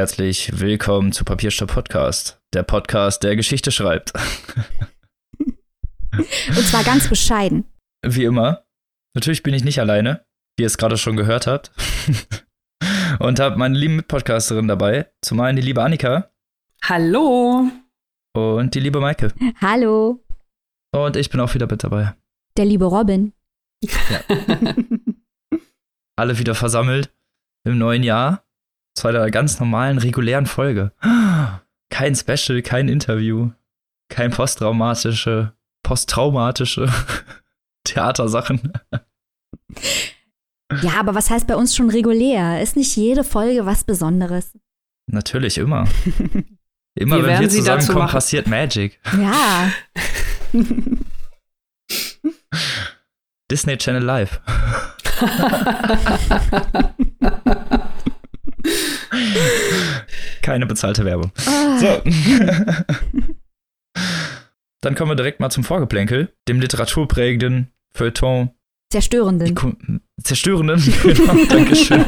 Herzlich willkommen zu Papierstopp Podcast, der Podcast, der Geschichte schreibt. Und zwar ganz bescheiden. Wie immer. Natürlich bin ich nicht alleine, wie ihr es gerade schon gehört habt. und habe meine lieben Mitpodcasterin dabei. Zum einen die liebe Annika. Hallo. Und die liebe Maike. Hallo. Und ich bin auch wieder mit dabei. Der liebe Robin. Ja. Alle wieder versammelt im neuen Jahr zu einer ganz normalen, regulären Folge. Kein Special, kein Interview, kein posttraumatische, posttraumatische Theatersachen. Ja, aber was heißt bei uns schon regulär? Ist nicht jede Folge was Besonderes? Natürlich, immer. Immer Wir wenn wir sie zusammenkommen, dazu machen. passiert Magic. Ja. Disney Channel Live. Keine bezahlte Werbung. Ah, So. Dann kommen wir direkt mal zum Vorgeplänkel, dem literaturprägenden Feuilleton, Zerstörenden. Iku- zerstörenden, genau, Dankeschön.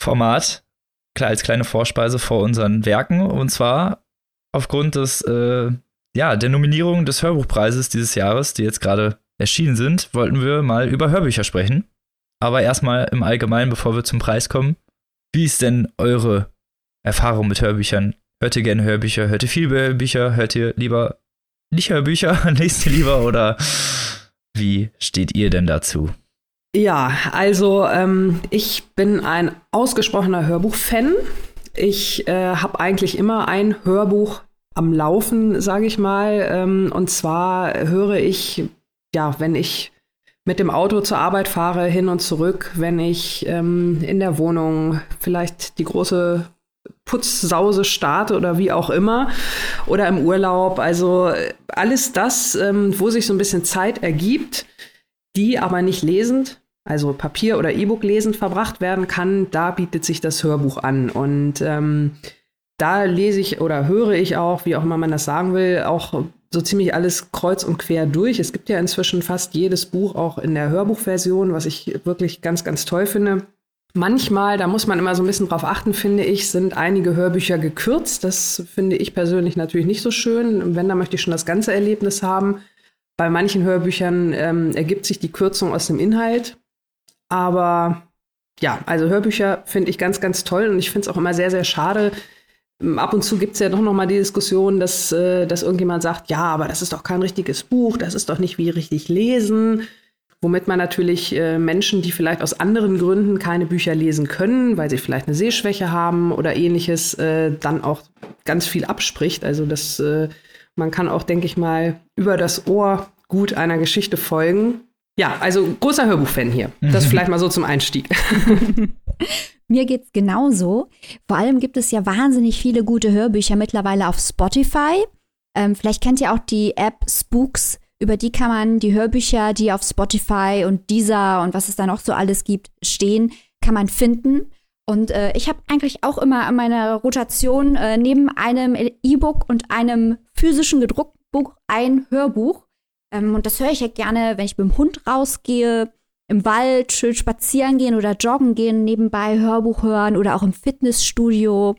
Format, klar als kleine Vorspeise vor unseren Werken und zwar aufgrund des, äh, ja, der Nominierung des Hörbuchpreises dieses Jahres, die jetzt gerade erschienen sind, wollten wir mal über Hörbücher sprechen. Aber erstmal im Allgemeinen, bevor wir zum Preis kommen, wie ist denn eure Erfahrung mit Hörbüchern? Hört ihr gerne Hörbücher? Hört ihr viel Hörbücher? Hört ihr lieber nicht Hörbücher? Lest ihr lieber oder wie steht ihr denn dazu? Ja, also ähm, ich bin ein ausgesprochener Hörbuch-Fan. Ich äh, habe eigentlich immer ein Hörbuch am Laufen, sage ich mal. Ähm, und zwar höre ich, ja, wenn ich mit dem Auto zur Arbeit fahre, hin und zurück, wenn ich ähm, in der Wohnung vielleicht die große Putzsause starte oder wie auch immer oder im Urlaub. Also äh, alles das, ähm, wo sich so ein bisschen Zeit ergibt, die aber nicht lesend, also Papier- oder E-Book lesend verbracht werden kann, da bietet sich das Hörbuch an. Und ähm, da lese ich oder höre ich auch, wie auch immer man das sagen will, auch so ziemlich alles kreuz und quer durch. Es gibt ja inzwischen fast jedes Buch auch in der Hörbuchversion, was ich wirklich ganz, ganz toll finde. Manchmal, da muss man immer so ein bisschen drauf achten, finde ich, sind einige Hörbücher gekürzt. Das finde ich persönlich natürlich nicht so schön. Wenn, da möchte ich schon das ganze Erlebnis haben. Bei manchen Hörbüchern ähm, ergibt sich die Kürzung aus dem Inhalt. Aber ja, also Hörbücher finde ich ganz, ganz toll und ich finde es auch immer sehr, sehr schade. Ab und zu gibt es ja doch noch mal die Diskussion, dass, äh, dass irgendjemand sagt, ja, aber das ist doch kein richtiges Buch, das ist doch nicht wie richtig lesen. Womit man natürlich äh, Menschen, die vielleicht aus anderen Gründen keine Bücher lesen können, weil sie vielleicht eine Sehschwäche haben oder ähnliches, äh, dann auch ganz viel abspricht. Also das, man kann auch, denke ich mal, über das Ohr gut einer Geschichte folgen. Ja, also großer Hörbuchfan hier. Das vielleicht mal so zum Einstieg. Mir geht's genauso. Vor allem gibt es ja wahnsinnig viele gute Hörbücher mittlerweile auf Spotify. Ähm, vielleicht kennt ihr auch die App Spooks. Über die kann man die Hörbücher, die auf Spotify und Deezer und was es da noch so alles gibt, stehen, kann man finden. Und äh, ich habe eigentlich auch immer an meiner Rotation äh, neben einem E-Book und einem physischen gedruckten Buch ein Hörbuch. Ähm, und das höre ich ja gerne, wenn ich mit dem Hund rausgehe, im Wald schön spazieren gehen oder joggen gehen, nebenbei Hörbuch hören oder auch im Fitnessstudio.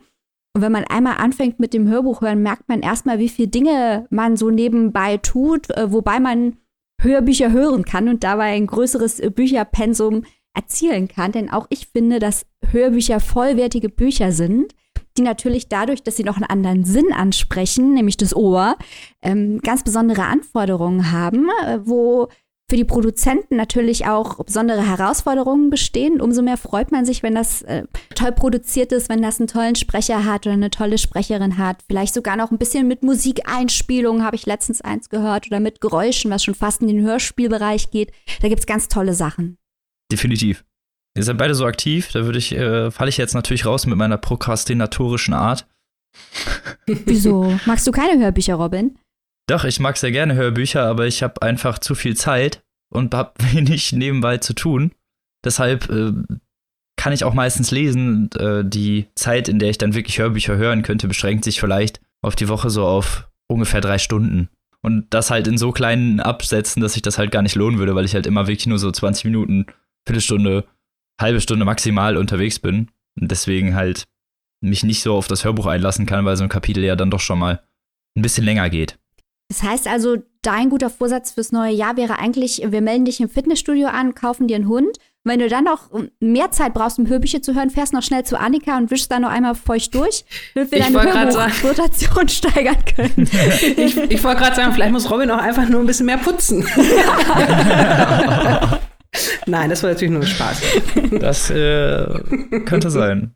Und wenn man einmal anfängt mit dem Hörbuch hören, merkt man erstmal, wie viele Dinge man so nebenbei tut, äh, wobei man Hörbücher hören kann und dabei ein größeres Bücherpensum erzielen kann. Denn auch ich finde, dass Hörbücher vollwertige Bücher sind, die natürlich dadurch, dass sie noch einen anderen Sinn ansprechen, nämlich das Ohr, ähm, ganz besondere Anforderungen haben, äh, wo für die Produzenten natürlich auch besondere Herausforderungen bestehen. Umso mehr freut man sich, wenn das äh, toll produziert ist, wenn das einen tollen Sprecher hat oder eine tolle Sprecherin hat. Vielleicht sogar noch ein bisschen mit Musikeinspielungen, habe ich letztens eins gehört, oder mit Geräuschen, was schon fast in den Hörspielbereich geht. Da gibt's ganz tolle Sachen. Definitiv. Ihr seid beide so aktiv, da würde ich, äh, falle ich jetzt natürlich raus mit meiner prokrastinatorischen Art. Wieso? Magst du keine Hörbücher, Robin? Doch, ich mag sehr gerne Hörbücher, aber ich habe einfach zu viel Zeit und habe wenig nebenbei zu tun. Deshalb äh, kann ich auch meistens lesen. Äh, die Zeit, in der ich dann wirklich Hörbücher hören könnte, beschränkt sich vielleicht auf die Woche so auf ungefähr drei Stunden. Und das halt in so kleinen Absätzen, dass sich das halt gar nicht lohnen würde, weil ich halt immer wirklich nur so 20 Minuten, Viertelstunde halbe Stunde maximal unterwegs bin und deswegen halt mich nicht so auf das Hörbuch einlassen kann, weil so ein Kapitel ja dann doch schon mal ein bisschen länger geht. Das heißt also, dein guter Vorsatz fürs neue Jahr wäre eigentlich, wir melden dich im Fitnessstudio an, kaufen dir einen Hund. Wenn du dann noch mehr Zeit brauchst, um Hörbücher zu hören, fährst noch schnell zu Annika und wischst dann noch einmal feucht durch, damit wir deine Hörbuchrotation steigern können. ich, ich wollte gerade sagen, vielleicht muss Robin auch einfach nur ein bisschen mehr putzen. Nein, das war natürlich nur Spaß. Das äh, könnte sein.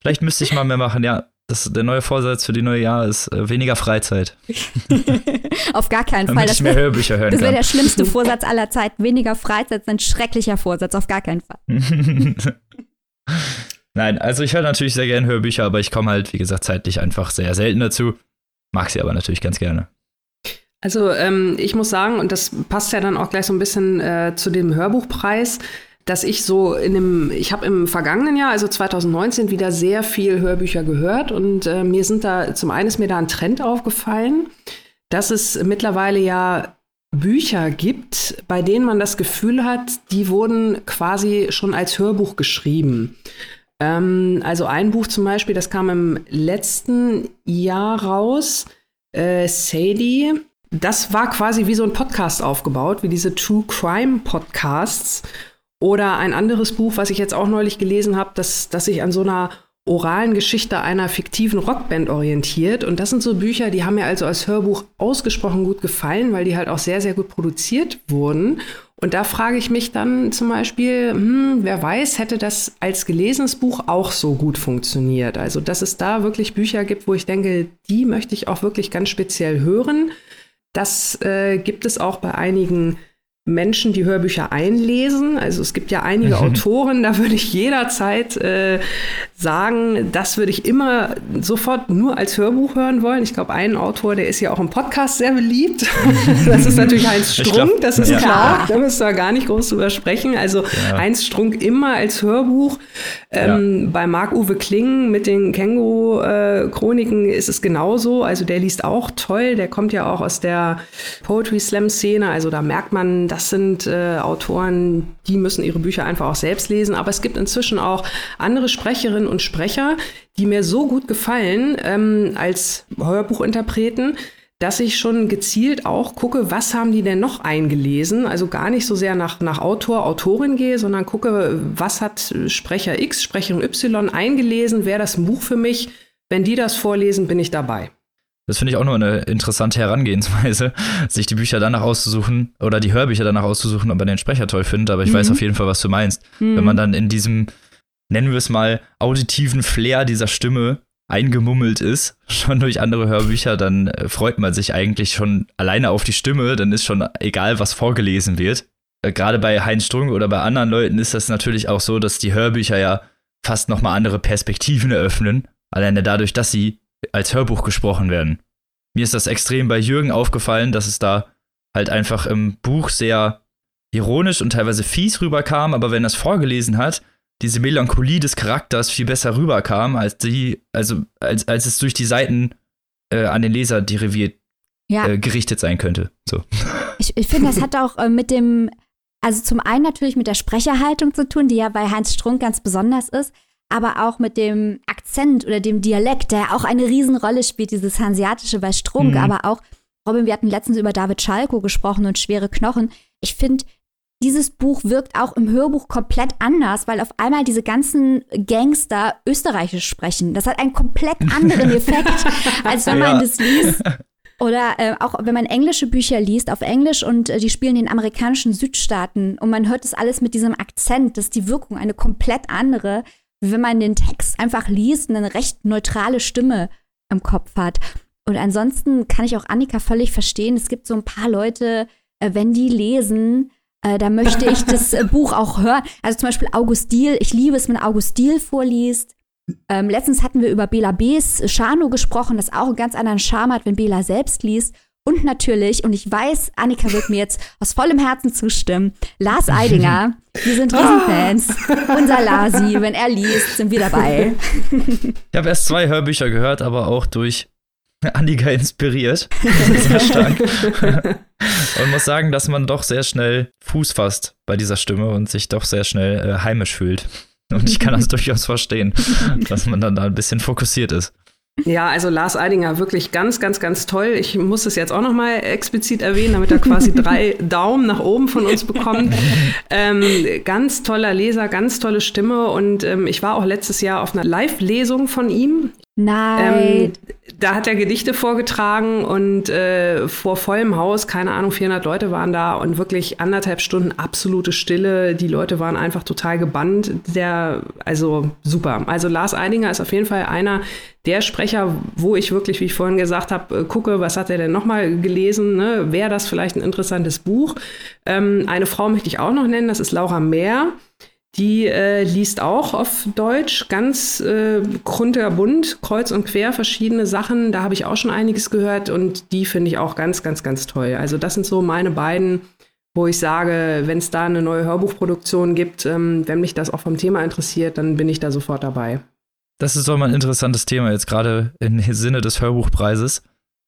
Vielleicht müsste ich mal mehr machen, ja. Das, der neue Vorsatz für die neue Jahr ist äh, weniger Freizeit. Auf gar keinen Damit Fall. ich mehr Hörbücher hören das wäre der schlimmste Vorsatz aller Zeiten. Weniger Freizeit ist ein schrecklicher Vorsatz. Auf gar keinen Fall. Nein, also ich höre natürlich sehr gerne Hörbücher, aber ich komme halt, wie gesagt, zeitlich einfach sehr selten dazu. Mag sie aber natürlich ganz gerne. Also ähm, ich muss sagen, und das passt ja dann auch gleich so ein bisschen äh, zu dem Hörbuchpreis, dass ich so in dem, ich habe im vergangenen Jahr, also 2019, wieder sehr viel Hörbücher gehört und äh, mir sind da, zum einen ist mir da ein Trend aufgefallen, dass es mittlerweile ja Bücher gibt, bei denen man das Gefühl hat, die wurden quasi schon als Hörbuch geschrieben. Ähm, also ein Buch zum Beispiel, das kam im letzten Jahr raus, äh, Sadie. Das war quasi wie so ein Podcast aufgebaut, wie diese True Crime Podcasts. Oder ein anderes Buch, was ich jetzt auch neulich gelesen habe, das, das sich an so einer oralen Geschichte einer fiktiven Rockband orientiert. Und das sind so Bücher, die haben mir also als Hörbuch ausgesprochen gut gefallen, weil die halt auch sehr, sehr gut produziert wurden. Und da frage ich mich dann zum Beispiel, hm, wer weiß, hätte das als gelesenes Buch auch so gut funktioniert? Also, dass es da wirklich Bücher gibt, wo ich denke, die möchte ich auch wirklich ganz speziell hören. Das äh, gibt es auch bei einigen Menschen, die Hörbücher einlesen. Also es gibt ja einige mhm. Autoren, da würde ich jederzeit äh, sagen, das würde ich immer sofort nur als Hörbuch hören wollen. Ich glaube, ein Autor, der ist ja auch im Podcast sehr beliebt. das ist natürlich Heinz Strunk, das ist ja. klar. Da müssen wir gar nicht groß drüber sprechen. Also ja. Heinz Strunk immer als Hörbuch. Ähm, ja. Bei Marc-Uwe Kling mit den Känguru-Chroniken ist es genauso. Also der liest auch toll. Der kommt ja auch aus der Poetry Slam-Szene. Also da merkt man, das sind äh, Autoren, die müssen ihre Bücher einfach auch selbst lesen. Aber es gibt inzwischen auch andere Sprecherinnen und Sprecher, die mir so gut gefallen ähm, als Hörbuchinterpreten, dass ich schon gezielt auch gucke, was haben die denn noch eingelesen? Also gar nicht so sehr nach, nach Autor, Autorin gehe, sondern gucke, was hat Sprecher X, Sprecherin Y eingelesen? Wäre das ein Buch für mich? Wenn die das vorlesen, bin ich dabei. Das finde ich auch nur eine interessante Herangehensweise, sich die Bücher danach auszusuchen oder die Hörbücher danach auszusuchen, ob man den Sprecher toll findet. Aber ich mhm. weiß auf jeden Fall, was du meinst. Mhm. Wenn man dann in diesem, nennen wir es mal, auditiven Flair dieser Stimme eingemummelt ist, schon durch andere Hörbücher, dann äh, freut man sich eigentlich schon alleine auf die Stimme. Dann ist schon egal, was vorgelesen wird. Äh, Gerade bei Heinz Strunk oder bei anderen Leuten ist das natürlich auch so, dass die Hörbücher ja fast nochmal andere Perspektiven eröffnen. Alleine dadurch, dass sie als Hörbuch gesprochen werden. Mir ist das extrem bei Jürgen aufgefallen, dass es da halt einfach im Buch sehr ironisch und teilweise fies rüberkam, aber wenn er es vorgelesen hat, diese Melancholie des Charakters viel besser rüberkam, als die, also als, als es durch die Seiten äh, an den Leser deriviert ja. äh, gerichtet sein könnte. So. Ich, ich finde, das hat auch äh, mit dem, also zum einen natürlich mit der Sprecherhaltung zu tun, die ja bei Heinz Strunk ganz besonders ist, aber auch mit dem Akzent oder dem Dialekt, der auch eine Riesenrolle spielt, dieses Hanseatische bei Strunk, mhm. aber auch, Robin, wir hatten letztens über David Schalko gesprochen und schwere Knochen. Ich finde, dieses Buch wirkt auch im Hörbuch komplett anders, weil auf einmal diese ganzen Gangster österreichisch sprechen. Das hat einen komplett anderen Effekt, als wenn man ja. das liest. Oder äh, auch wenn man englische Bücher liest auf Englisch und äh, die spielen in den amerikanischen Südstaaten und man hört das alles mit diesem Akzent, dass die Wirkung eine komplett andere, wenn man den Text einfach liest und eine recht neutrale Stimme im Kopf hat. Und ansonsten kann ich auch Annika völlig verstehen. Es gibt so ein paar Leute, äh, wenn die lesen, äh, da möchte ich das äh, Buch auch hören. Also zum Beispiel August Diel. Ich liebe es, wenn August Diel vorliest. Ähm, letztens hatten wir über Bela B.'s Shano gesprochen, das auch einen ganz anderen Charme hat, wenn Bela selbst liest. Und natürlich, und ich weiß, Annika wird mir jetzt aus vollem Herzen zustimmen, Lars Eidinger. Wir sind Riesenfans. Unser Lasi, wenn er liest, sind wir dabei. Ich habe erst zwei Hörbücher gehört, aber auch durch Annika inspiriert. sehr stark. und muss sagen, dass man doch sehr schnell Fuß fasst bei dieser Stimme und sich doch sehr schnell äh, heimisch fühlt. Und ich kann das durchaus verstehen, dass man dann da ein bisschen fokussiert ist. Ja, also Lars Eidinger wirklich ganz, ganz, ganz toll. Ich muss es jetzt auch noch mal explizit erwähnen, damit er quasi drei Daumen nach oben von uns bekommt. Ähm, ganz toller Leser, ganz tolle Stimme und ähm, ich war auch letztes Jahr auf einer Live-Lesung von ihm. Nein. Ähm, da hat er Gedichte vorgetragen und äh, vor vollem Haus, keine Ahnung, 400 Leute waren da und wirklich anderthalb Stunden absolute Stille. Die Leute waren einfach total gebannt. Der, also super. Also Lars Eidinger ist auf jeden Fall einer der Sprecher, wo ich wirklich, wie ich vorhin gesagt habe, äh, gucke, was hat er denn nochmal gelesen? Ne? Wäre das vielleicht ein interessantes Buch? Ähm, eine Frau möchte ich auch noch nennen, das ist Laura Mehr. Die äh, liest auch auf Deutsch ganz äh, kunterbunt, kreuz und quer verschiedene Sachen. Da habe ich auch schon einiges gehört und die finde ich auch ganz, ganz, ganz toll. Also das sind so meine beiden, wo ich sage, wenn es da eine neue Hörbuchproduktion gibt, ähm, wenn mich das auch vom Thema interessiert, dann bin ich da sofort dabei. Das ist doch mal ein interessantes Thema jetzt gerade im Sinne des Hörbuchpreises.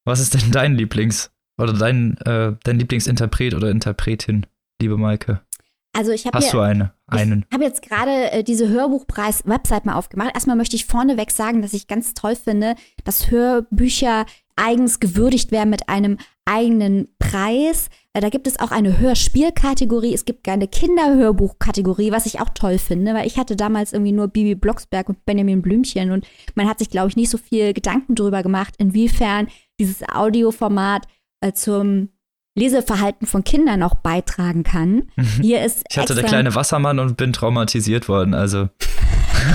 Was ist denn dein Lieblings- oder dein, äh, dein Lieblingsinterpret oder Interpretin, liebe Maike? Also ich habe Hast du eine? Einen? Ich habe jetzt gerade äh, diese Hörbuchpreis-Website mal aufgemacht. Erstmal möchte ich vorneweg sagen, dass ich ganz toll finde, dass Hörbücher eigens gewürdigt werden mit einem eigenen Preis. Äh, da gibt es auch eine Hörspielkategorie, es gibt eine Kinderhörbuchkategorie, was ich auch toll finde, weil ich hatte damals irgendwie nur Bibi Blocksberg und Benjamin Blümchen und man hat sich, glaube ich, nicht so viel Gedanken darüber gemacht, inwiefern dieses Audioformat äh, zum Leseverhalten von Kindern auch beitragen kann. Mhm. Hier ist ich hatte der kleine Wassermann und bin traumatisiert worden, also.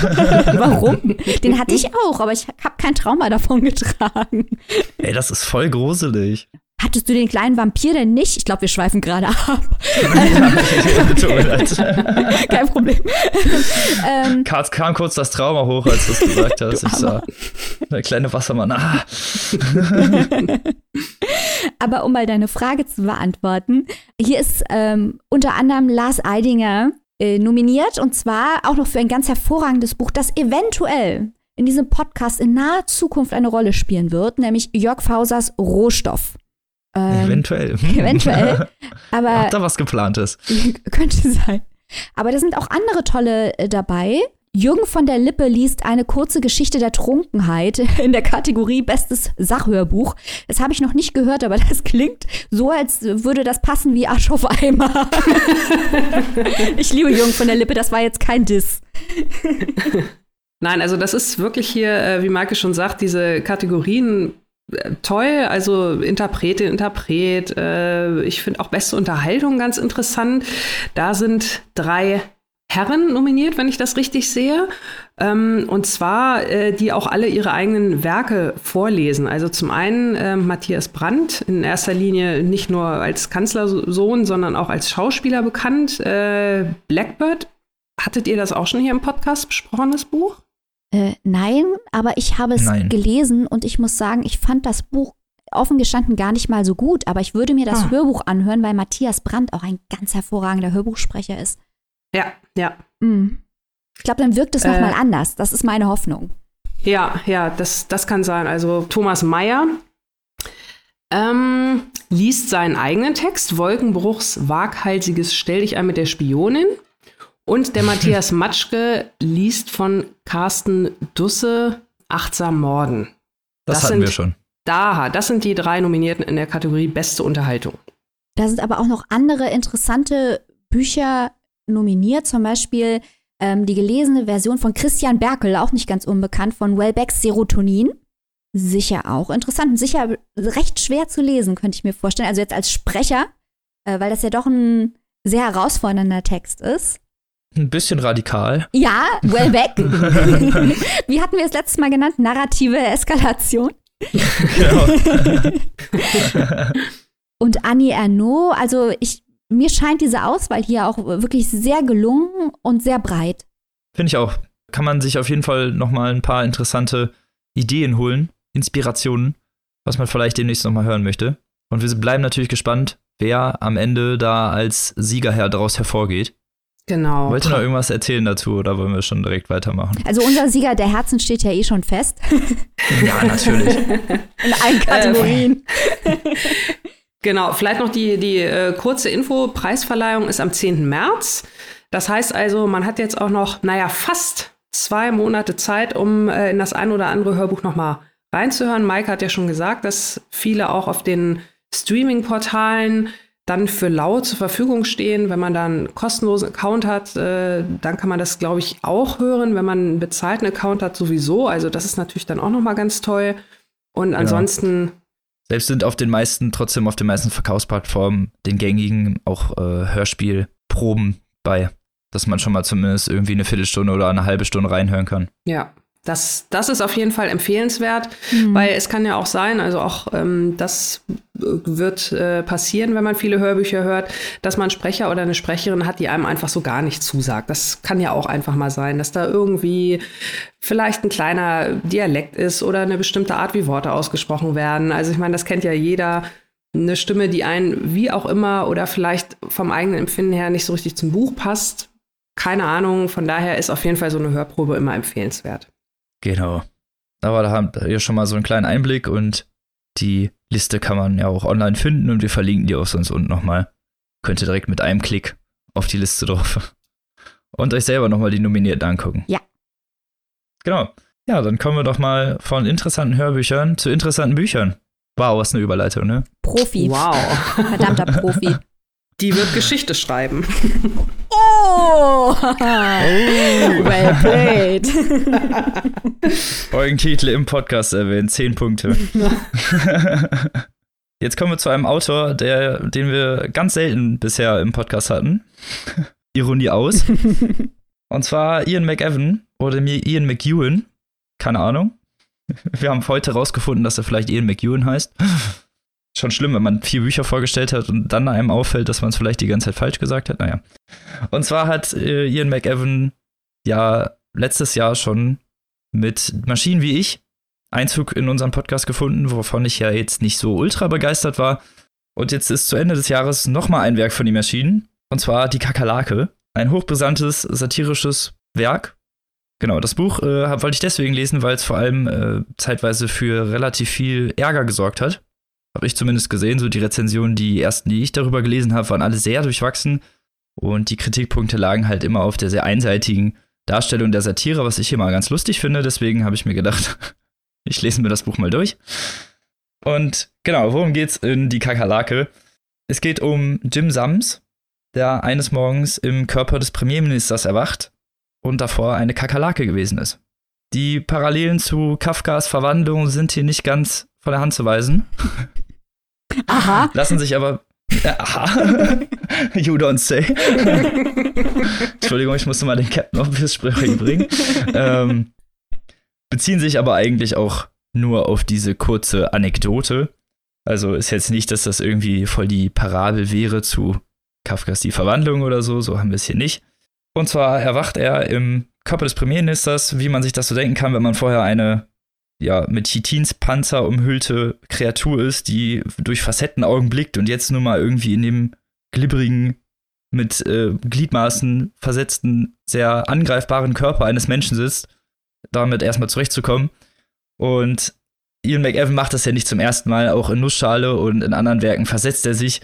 Warum? Den hatte ich auch, aber ich habe kein Trauma davon getragen. Ey, das ist voll gruselig. Hattest du den kleinen Vampir denn nicht? Ich glaube, wir schweifen gerade ab. Kein Problem. ähm, kam kurz das Trauma hoch, als du es gesagt hast. Ich sah, der kleine Wassermann. Ah. Aber um mal deine Frage zu beantworten, hier ist ähm, unter anderem Lars Eidinger äh, nominiert und zwar auch noch für ein ganz hervorragendes Buch, das eventuell in diesem Podcast in naher Zukunft eine Rolle spielen wird, nämlich Jörg Fausers Rohstoff. Ähm, eventuell. Eventuell. Aber Habt ihr was geplantes? Könnte sein. Aber da sind auch andere tolle äh, dabei. Jürgen von der Lippe liest eine kurze Geschichte der Trunkenheit in der Kategorie Bestes Sachhörbuch. Das habe ich noch nicht gehört, aber das klingt so, als würde das passen wie Arsch auf Eimer. ich liebe Jürgen von der Lippe, das war jetzt kein Diss. Nein, also das ist wirklich hier, äh, wie Marke schon sagt, diese Kategorien toll, also Interpretin, Interpret. Äh, ich finde auch beste Unterhaltung ganz interessant. Da sind drei Herren nominiert, wenn ich das richtig sehe. Ähm, und zwar, äh, die auch alle ihre eigenen Werke vorlesen. Also zum einen äh, Matthias Brandt, in erster Linie nicht nur als Kanzlersohn, sondern auch als Schauspieler bekannt. Äh, Blackbird, hattet ihr das auch schon hier im Podcast besprochen, das Buch? Äh, nein, aber ich habe es nein. gelesen und ich muss sagen, ich fand das Buch offen gestanden gar nicht mal so gut, aber ich würde mir das ah. Hörbuch anhören, weil Matthias Brandt auch ein ganz hervorragender Hörbuchsprecher ist. Ja, ja. Mm. Ich glaube, dann wirkt es äh, nochmal anders. Das ist meine Hoffnung. Ja, ja, das, das kann sein. Also Thomas Mayer ähm, liest seinen eigenen Text, Wolkenbruchs waghalsiges Stell dich ein mit der Spionin. Und der Matthias Matschke liest von Carsten Dusse Achtsam Morden. Das, das hatten sind, wir schon. Da, das sind die drei Nominierten in der Kategorie Beste Unterhaltung. Da sind aber auch noch andere interessante Bücher nominiert, zum Beispiel ähm, die gelesene Version von Christian Berkel, auch nicht ganz unbekannt, von Wellbecks Serotonin. Sicher auch interessant, sicher recht schwer zu lesen, könnte ich mir vorstellen. Also jetzt als Sprecher, äh, weil das ja doch ein sehr herausfordernder Text ist. Ein bisschen radikal. Ja, Wellbeck. Wie hatten wir es letztes Mal genannt? Narrative Eskalation. Genau. Und Annie Ernaux, also ich, mir scheint diese Auswahl hier auch wirklich sehr gelungen und sehr breit. Finde ich auch. Kann man sich auf jeden Fall noch mal ein paar interessante Ideen holen, Inspirationen, was man vielleicht demnächst noch mal hören möchte. Und wir bleiben natürlich gespannt, wer am Ende da als Siegerherr daraus hervorgeht. Genau. Wollt ihr noch irgendwas erzählen dazu oder wollen wir schon direkt weitermachen? Also unser Sieger der Herzen steht ja eh schon fest. Ja, natürlich. In allen Kategorien. Genau, vielleicht noch die, die äh, kurze Info. Preisverleihung ist am 10. März. Das heißt also, man hat jetzt auch noch, naja, fast zwei Monate Zeit, um äh, in das ein oder andere Hörbuch nochmal reinzuhören. Mike hat ja schon gesagt, dass viele auch auf den Streaming-Portalen dann für laut zur Verfügung stehen. Wenn man dann einen kostenlosen Account hat, äh, dann kann man das, glaube ich, auch hören. Wenn man einen bezahlten Account hat, sowieso. Also das ist natürlich dann auch noch mal ganz toll. Und ansonsten Selbst sind auf den meisten, trotzdem auf den meisten Verkaufsplattformen, den gängigen auch äh, Hörspielproben bei, dass man schon mal zumindest irgendwie eine Viertelstunde oder eine halbe Stunde reinhören kann. Ja, das, das ist auf jeden Fall empfehlenswert, weil es kann ja auch sein, also auch ähm, das wird äh, passieren, wenn man viele Hörbücher hört, dass man Sprecher oder eine Sprecherin hat, die einem einfach so gar nicht zusagt. Das kann ja auch einfach mal sein, dass da irgendwie vielleicht ein kleiner Dialekt ist oder eine bestimmte Art, wie Worte ausgesprochen werden. Also ich meine, das kennt ja jeder. Eine Stimme, die einen wie auch immer oder vielleicht vom eigenen Empfinden her nicht so richtig zum Buch passt. Keine Ahnung. Von daher ist auf jeden Fall so eine Hörprobe immer empfehlenswert. Genau. Aber da habt ihr schon mal so einen kleinen Einblick und die Liste kann man ja auch online finden und wir verlinken die auch sonst unten nochmal. Könnt ihr direkt mit einem Klick auf die Liste drauf und euch selber nochmal die Nominierten angucken. Ja. Genau. Ja, dann kommen wir doch mal von interessanten Hörbüchern zu interessanten Büchern. Wow, was eine Überleitung, ne? Profi. Wow. Verdammter Profi. Die wird Geschichte schreiben. Oh! well played. Folgentitel im Podcast erwähnt, zehn Punkte. Jetzt kommen wir zu einem Autor, der, den wir ganz selten bisher im Podcast hatten. Ironie aus. Und zwar Ian McEwan oder mir Ian McEwan. Keine Ahnung. Wir haben heute rausgefunden, dass er vielleicht Ian McEwan heißt. Schon schlimm, wenn man vier Bücher vorgestellt hat und dann einem auffällt, dass man es vielleicht die ganze Zeit falsch gesagt hat. Naja. Und zwar hat äh, Ian McEwan ja letztes Jahr schon mit Maschinen wie ich Einzug in unseren Podcast gefunden, wovon ich ja jetzt nicht so ultra begeistert war. Und jetzt ist zu Ende des Jahres nochmal ein Werk von den Maschinen, und zwar Die Kakerlake. Ein hochbrisantes, satirisches Werk. Genau, das Buch äh, wollte ich deswegen lesen, weil es vor allem äh, zeitweise für relativ viel Ärger gesorgt hat. Habe ich zumindest gesehen. So die Rezensionen, die ersten, die ich darüber gelesen habe, waren alle sehr durchwachsen. Und die Kritikpunkte lagen halt immer auf der sehr einseitigen Darstellung der Satire, was ich hier mal ganz lustig finde. Deswegen habe ich mir gedacht, ich lese mir das Buch mal durch. Und genau, worum geht's in die Kakerlake? Es geht um Jim Sams, der eines Morgens im Körper des Premierministers erwacht und davor eine Kakerlake gewesen ist. Die Parallelen zu Kafkas Verwandlung sind hier nicht ganz von der Hand zu weisen. Aha. Lassen sich aber. Ja, aha. you don't say. Entschuldigung, ich musste mal den Captain Obvious Sprecher bringen. ähm, beziehen sich aber eigentlich auch nur auf diese kurze Anekdote. Also ist jetzt nicht, dass das irgendwie voll die Parabel wäre zu Kafkas Die Verwandlung oder so. So haben wir es hier nicht. Und zwar erwacht er im Körper des Premierministers, wie man sich das so denken kann, wenn man vorher eine ja, mit Chitinspanzer umhüllte Kreatur ist, die durch Facettenaugen blickt und jetzt nur mal irgendwie in dem glibberigen, mit äh, Gliedmaßen versetzten, sehr angreifbaren Körper eines Menschen sitzt, damit erstmal zurechtzukommen. Und Ian McEwan macht das ja nicht zum ersten Mal, auch in Nussschale und in anderen Werken versetzt er sich,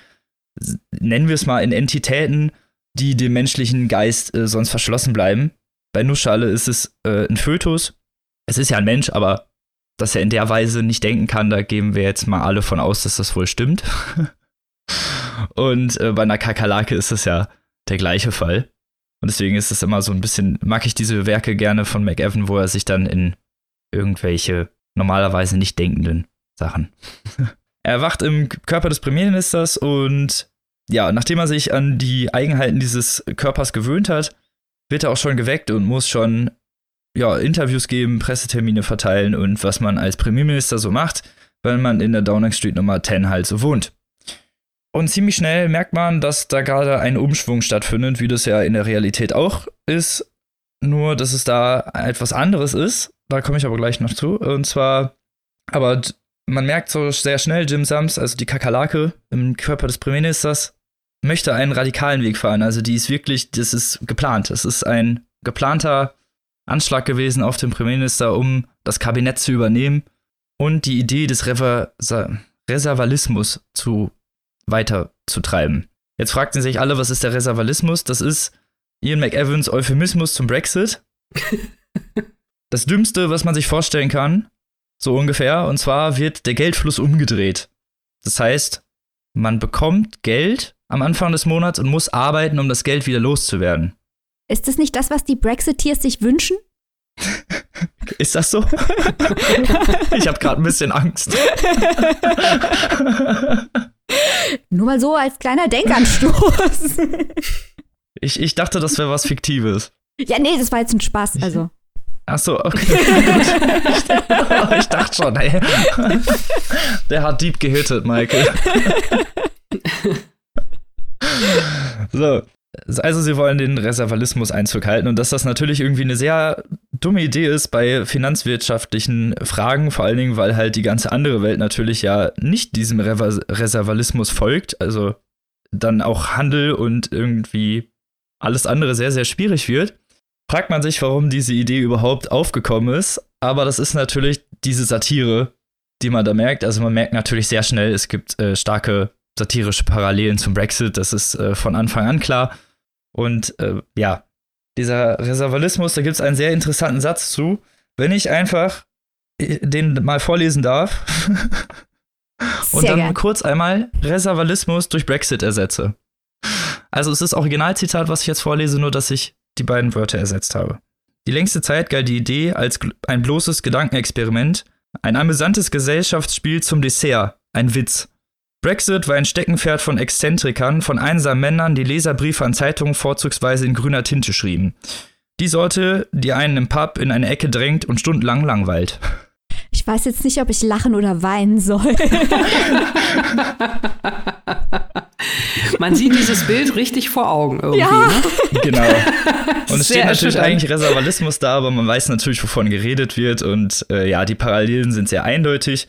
nennen wir es mal, in Entitäten, die dem menschlichen Geist äh, sonst verschlossen bleiben. Bei Nussschale ist es äh, ein Fötus. Es ist ja ein Mensch, aber dass er in der Weise nicht denken kann, da geben wir jetzt mal alle von aus, dass das wohl stimmt. Und äh, bei einer Kakerlake ist es ja der gleiche Fall. Und deswegen ist es immer so ein bisschen, mag ich diese Werke gerne von McEwan, wo er sich dann in irgendwelche normalerweise nicht denkenden Sachen. er wacht im Körper des Premierministers und ja, nachdem er sich an die Eigenheiten dieses Körpers gewöhnt hat, wird er auch schon geweckt und muss schon ja, Interviews geben, Pressetermine verteilen und was man als Premierminister so macht, wenn man in der Downing Street Nummer 10 halt so wohnt. Und ziemlich schnell merkt man, dass da gerade ein Umschwung stattfindet, wie das ja in der Realität auch ist. Nur, dass es da etwas anderes ist. Da komme ich aber gleich noch zu. Und zwar, aber man merkt so sehr schnell, Jim Sams, also die Kakerlake im Körper des Premierministers, möchte einen radikalen Weg fahren. Also die ist wirklich, das ist geplant. Das ist ein geplanter Anschlag gewesen auf den Premierminister, um das Kabinett zu übernehmen und die Idee des Reservalismus zu weiterzutreiben. Jetzt fragten sich alle, was ist der Reservalismus? Das ist Ian McEvans Euphemismus zum Brexit. das Dümmste, was man sich vorstellen kann, so ungefähr. Und zwar wird der Geldfluss umgedreht. Das heißt, man bekommt Geld am Anfang des Monats und muss arbeiten, um das Geld wieder loszuwerden. Ist das nicht das, was die Brexiteers sich wünschen? Ist das so? ich habe gerade ein bisschen Angst. Nur mal so als kleiner Denkanstoß. ich, ich dachte, das wäre was Fiktives. Ja, nee, das war jetzt ein Spaß, also. Ach so, okay. ich dachte schon, ey. Der hat deep gehittet, Michael. so, also sie wollen den Reservalismus Einzug halten und dass das natürlich irgendwie eine sehr dumme Idee ist bei finanzwirtschaftlichen Fragen, vor allen Dingen, weil halt die ganze andere Welt natürlich ja nicht diesem Re Reservalismus folgt, also dann auch Handel und irgendwie alles andere sehr, sehr schwierig wird. Fragt man sich, warum diese Idee überhaupt aufgekommen ist, aber das ist natürlich diese Satire, die man da merkt. Also man merkt natürlich sehr schnell, es gibt äh, starke satirische Parallelen zum Brexit, das ist äh, von Anfang an klar. Und äh, ja, dieser Reservalismus, da gibt es einen sehr interessanten Satz zu. Wenn ich einfach äh, den mal vorlesen darf und dann gern. kurz einmal Reservalismus durch Brexit ersetze. Also es ist Originalzitat, was ich jetzt vorlese, nur dass ich die beiden Wörter ersetzt habe. Die längste Zeit galt die Idee als ein bloßes Gedankenexperiment, ein amüsantes Gesellschaftsspiel zum Dessert, ein Witz. Brexit war ein Steckenpferd von Exzentrikern, von einsamen Männern, die Leserbriefe an Zeitungen vorzugsweise in grüner Tinte schrieben. Die Sorte, die einen im Pub in eine Ecke drängt und stundenlang langweilt. Ich weiß jetzt nicht, ob ich lachen oder weinen soll. Man sieht dieses Bild richtig vor Augen irgendwie. Ja. Ne? Genau. Und es steht natürlich eigentlich Reservalismus da, aber man weiß natürlich, wovon geredet wird. Und äh, ja, die Parallelen sind sehr eindeutig.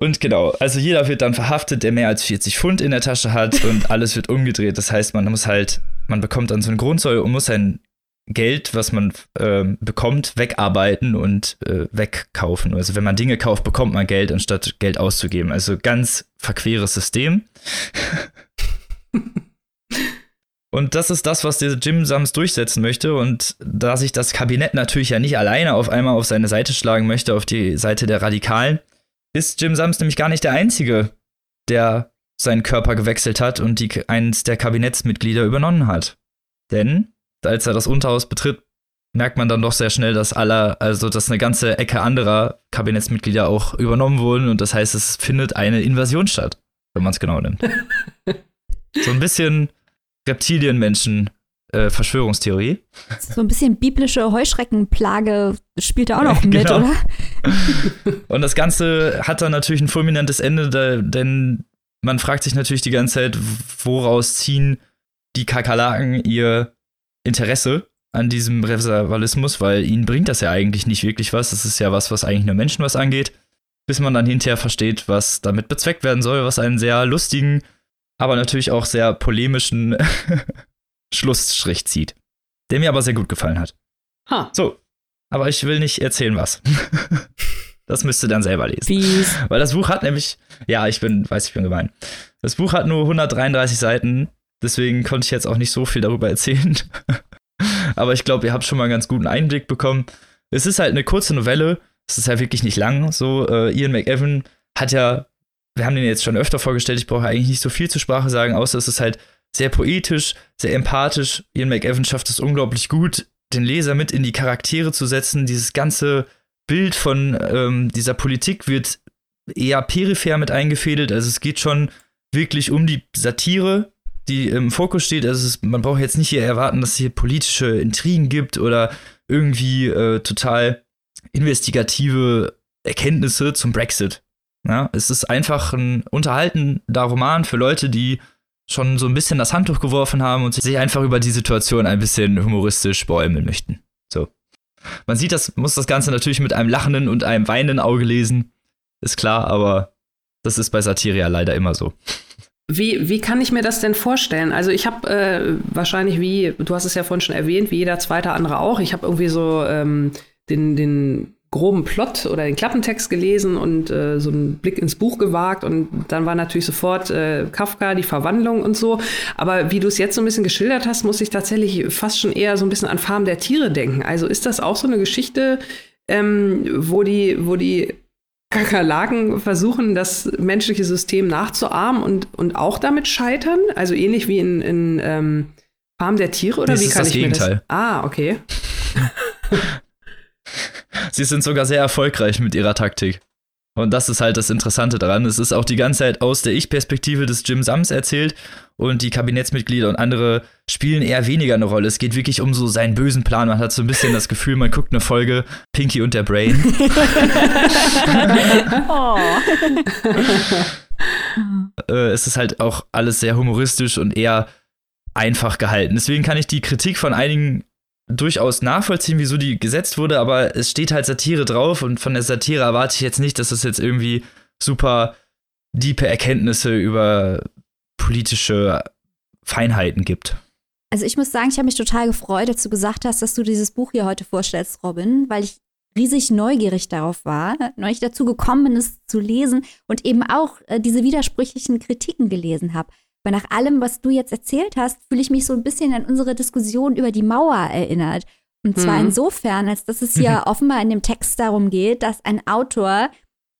Und genau, also jeder wird dann verhaftet, der mehr als 40 Pfund in der Tasche hat und alles wird umgedreht. Das heißt, man muss halt, man bekommt dann so eine Grundsäule und muss sein Geld, was man äh, bekommt, wegarbeiten und äh, wegkaufen. Also wenn man Dinge kauft, bekommt man Geld, anstatt Geld auszugeben. Also ganz verqueres System. Und das ist das, was der Jim Sams durchsetzen möchte. Und da sich das Kabinett natürlich ja nicht alleine auf einmal auf seine Seite schlagen möchte, auf die Seite der Radikalen, ist Jim Sams nämlich gar nicht der Einzige, der seinen Körper gewechselt hat und die, eins der Kabinettsmitglieder übernommen hat. Denn als er das Unterhaus betritt, merkt man dann doch sehr schnell, dass alle, also dass eine ganze Ecke anderer Kabinettsmitglieder auch übernommen wurden und das heißt, es findet eine Invasion statt, wenn man es genau nimmt. so ein bisschen Reptilienmenschen äh, Verschwörungstheorie. So ein bisschen biblische Heuschreckenplage spielt da auch noch mit, genau. oder? Und das Ganze hat dann natürlich ein fulminantes Ende, denn man fragt sich natürlich die ganze Zeit, woraus ziehen die Kakerlaken ihr Interesse an diesem Reservalismus, weil ihnen bringt das ja eigentlich nicht wirklich was. Das ist ja was, was eigentlich nur Menschen was angeht, bis man dann hinterher versteht, was damit bezweckt werden soll, was einen sehr lustigen, aber natürlich auch sehr polemischen Schlussstrich zieht. Der mir aber sehr gut gefallen hat. Ha. So, aber ich will nicht erzählen, was. das müsst ihr dann selber lesen. Peace. Weil das Buch hat nämlich, ja, ich bin, weiß, ich bin gemein. Das Buch hat nur 133 Seiten, deswegen konnte ich jetzt auch nicht so viel darüber erzählen. aber ich glaube, ihr habt schon mal einen ganz guten Einblick bekommen. Es ist halt eine kurze Novelle, es ist ja halt wirklich nicht lang. So, äh, Ian McEwan hat ja, wir haben den jetzt schon öfter vorgestellt, ich brauche eigentlich nicht so viel zur Sprache sagen, außer es ist halt sehr poetisch, sehr empathisch. Ian McEwan schafft es unglaublich gut, den Leser mit in die Charaktere zu setzen. Dieses ganze Bild von ähm, dieser Politik wird eher peripher mit eingefädelt. Also es geht schon wirklich um die Satire, die im Fokus steht. Also ist, man braucht jetzt nicht hier erwarten, dass es hier politische Intrigen gibt oder irgendwie äh, total investigative Erkenntnisse zum Brexit. Ja, es ist einfach ein unterhaltender Roman für Leute, die schon so ein bisschen das Handtuch geworfen haben und sich einfach über die Situation ein bisschen humoristisch bäumeln möchten. So. Man sieht das, muss das Ganze natürlich mit einem lachenden und einem weinenden Auge lesen. Ist klar, aber das ist bei Satire ja leider immer so. Wie, wie kann ich mir das denn vorstellen? Also ich habe äh, wahrscheinlich wie, du hast es ja vorhin schon erwähnt, wie jeder zweite andere auch, ich habe irgendwie so ähm, den, den groben Plot oder den Klappentext gelesen und äh, so einen Blick ins Buch gewagt und dann war natürlich sofort äh, Kafka, die Verwandlung und so. Aber wie du es jetzt so ein bisschen geschildert hast, muss ich tatsächlich fast schon eher so ein bisschen an Farm der Tiere denken. Also ist das auch so eine Geschichte, ähm, wo die, wo die Kakerlaken versuchen, das menschliche System nachzuahmen und, und auch damit scheitern? Also ähnlich wie in, in ähm, Farm der Tiere oder das wie ist kann das ich Gegenteil. mir das? Ah, okay. Sie sind sogar sehr erfolgreich mit ihrer Taktik. Und das ist halt das Interessante daran. Es ist auch die ganze Zeit aus der Ich-Perspektive des Jim Sams erzählt und die Kabinettsmitglieder und andere spielen eher weniger eine Rolle. Es geht wirklich um so seinen bösen Plan. Man hat so ein bisschen das Gefühl, man guckt eine Folge Pinky und der Brain. Oh. äh, es ist halt auch alles sehr humoristisch und eher einfach gehalten. Deswegen kann ich die Kritik von einigen durchaus nachvollziehen, wieso die gesetzt wurde, aber es steht halt Satire drauf und von der Satire erwarte ich jetzt nicht, dass es jetzt irgendwie super diepe Erkenntnisse über politische Feinheiten gibt. Also ich muss sagen, ich habe mich total gefreut, als du gesagt hast, dass du dieses Buch hier heute vorstellst, Robin, weil ich riesig neugierig darauf war, neulich dazu gekommen bin, es zu lesen und eben auch äh, diese widersprüchlichen Kritiken gelesen habe. Weil nach allem, was du jetzt erzählt hast, fühle ich mich so ein bisschen an unsere Diskussion über die Mauer erinnert. Und zwar Mhm. insofern, als dass es hier offenbar in dem Text darum geht, dass ein Autor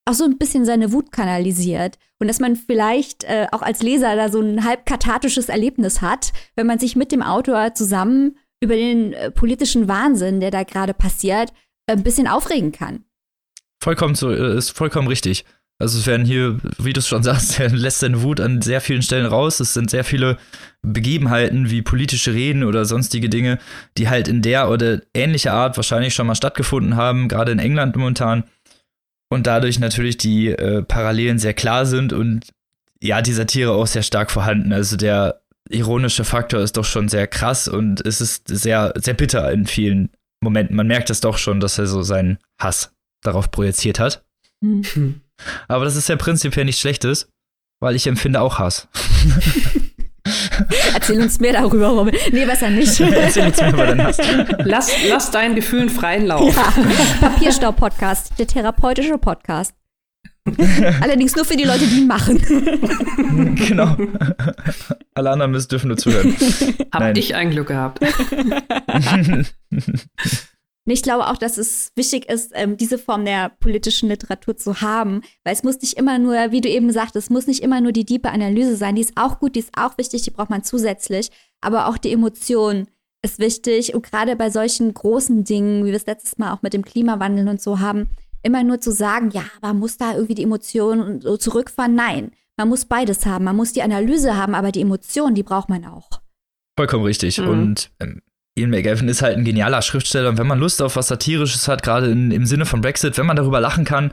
auch so ein bisschen seine Wut kanalisiert und dass man vielleicht äh, auch als Leser da so ein halb kathartisches Erlebnis hat, wenn man sich mit dem Autor zusammen über den äh, politischen Wahnsinn, der da gerade passiert, äh, ein bisschen aufregen kann. Vollkommen so, äh, ist vollkommen richtig. Also es werden hier, wie du es schon sagst, er lässt seine Wut an sehr vielen Stellen raus. Es sind sehr viele Begebenheiten wie politische Reden oder sonstige Dinge, die halt in der oder ähnlicher Art wahrscheinlich schon mal stattgefunden haben, gerade in England momentan. Und dadurch natürlich die äh, Parallelen sehr klar sind und ja, die Satire auch sehr stark vorhanden. Also der ironische Faktor ist doch schon sehr krass und es ist sehr, sehr bitter in vielen Momenten. Man merkt es doch schon, dass er so seinen Hass darauf projiziert hat. Hm. Aber das ist ja prinzipiell nichts Schlechtes, weil ich empfinde auch Hass. Erzähl uns mehr darüber, Robin. Nee, besser nicht. Erzähl uns mehr über deinen Hass. Lass, lass deinen Gefühlen freien Lauf. ja, Papierstau-Podcast, der therapeutische Podcast. Allerdings nur für die Leute, die ihn machen. genau. Alle anderen müssen dürfen nur zuhören. Hab Nein. ich ein Glück gehabt. Und ich glaube auch, dass es wichtig ist, ähm, diese Form der politischen Literatur zu haben, weil es muss nicht immer nur, wie du eben sagtest, es muss nicht immer nur die diepe Analyse sein. Die ist auch gut, die ist auch wichtig, die braucht man zusätzlich. Aber auch die Emotion ist wichtig. Und gerade bei solchen großen Dingen, wie wir es letztes Mal auch mit dem Klimawandel und so haben, immer nur zu sagen, ja, aber muss da irgendwie die Emotionen so zurückfahren? Nein, man muss beides haben. Man muss die Analyse haben, aber die Emotion, die braucht man auch. Vollkommen richtig. Mhm. Und ähm, Ian McEwan ist halt ein genialer Schriftsteller. Und wenn man Lust auf was Satirisches hat, gerade im Sinne von Brexit, wenn man darüber lachen kann,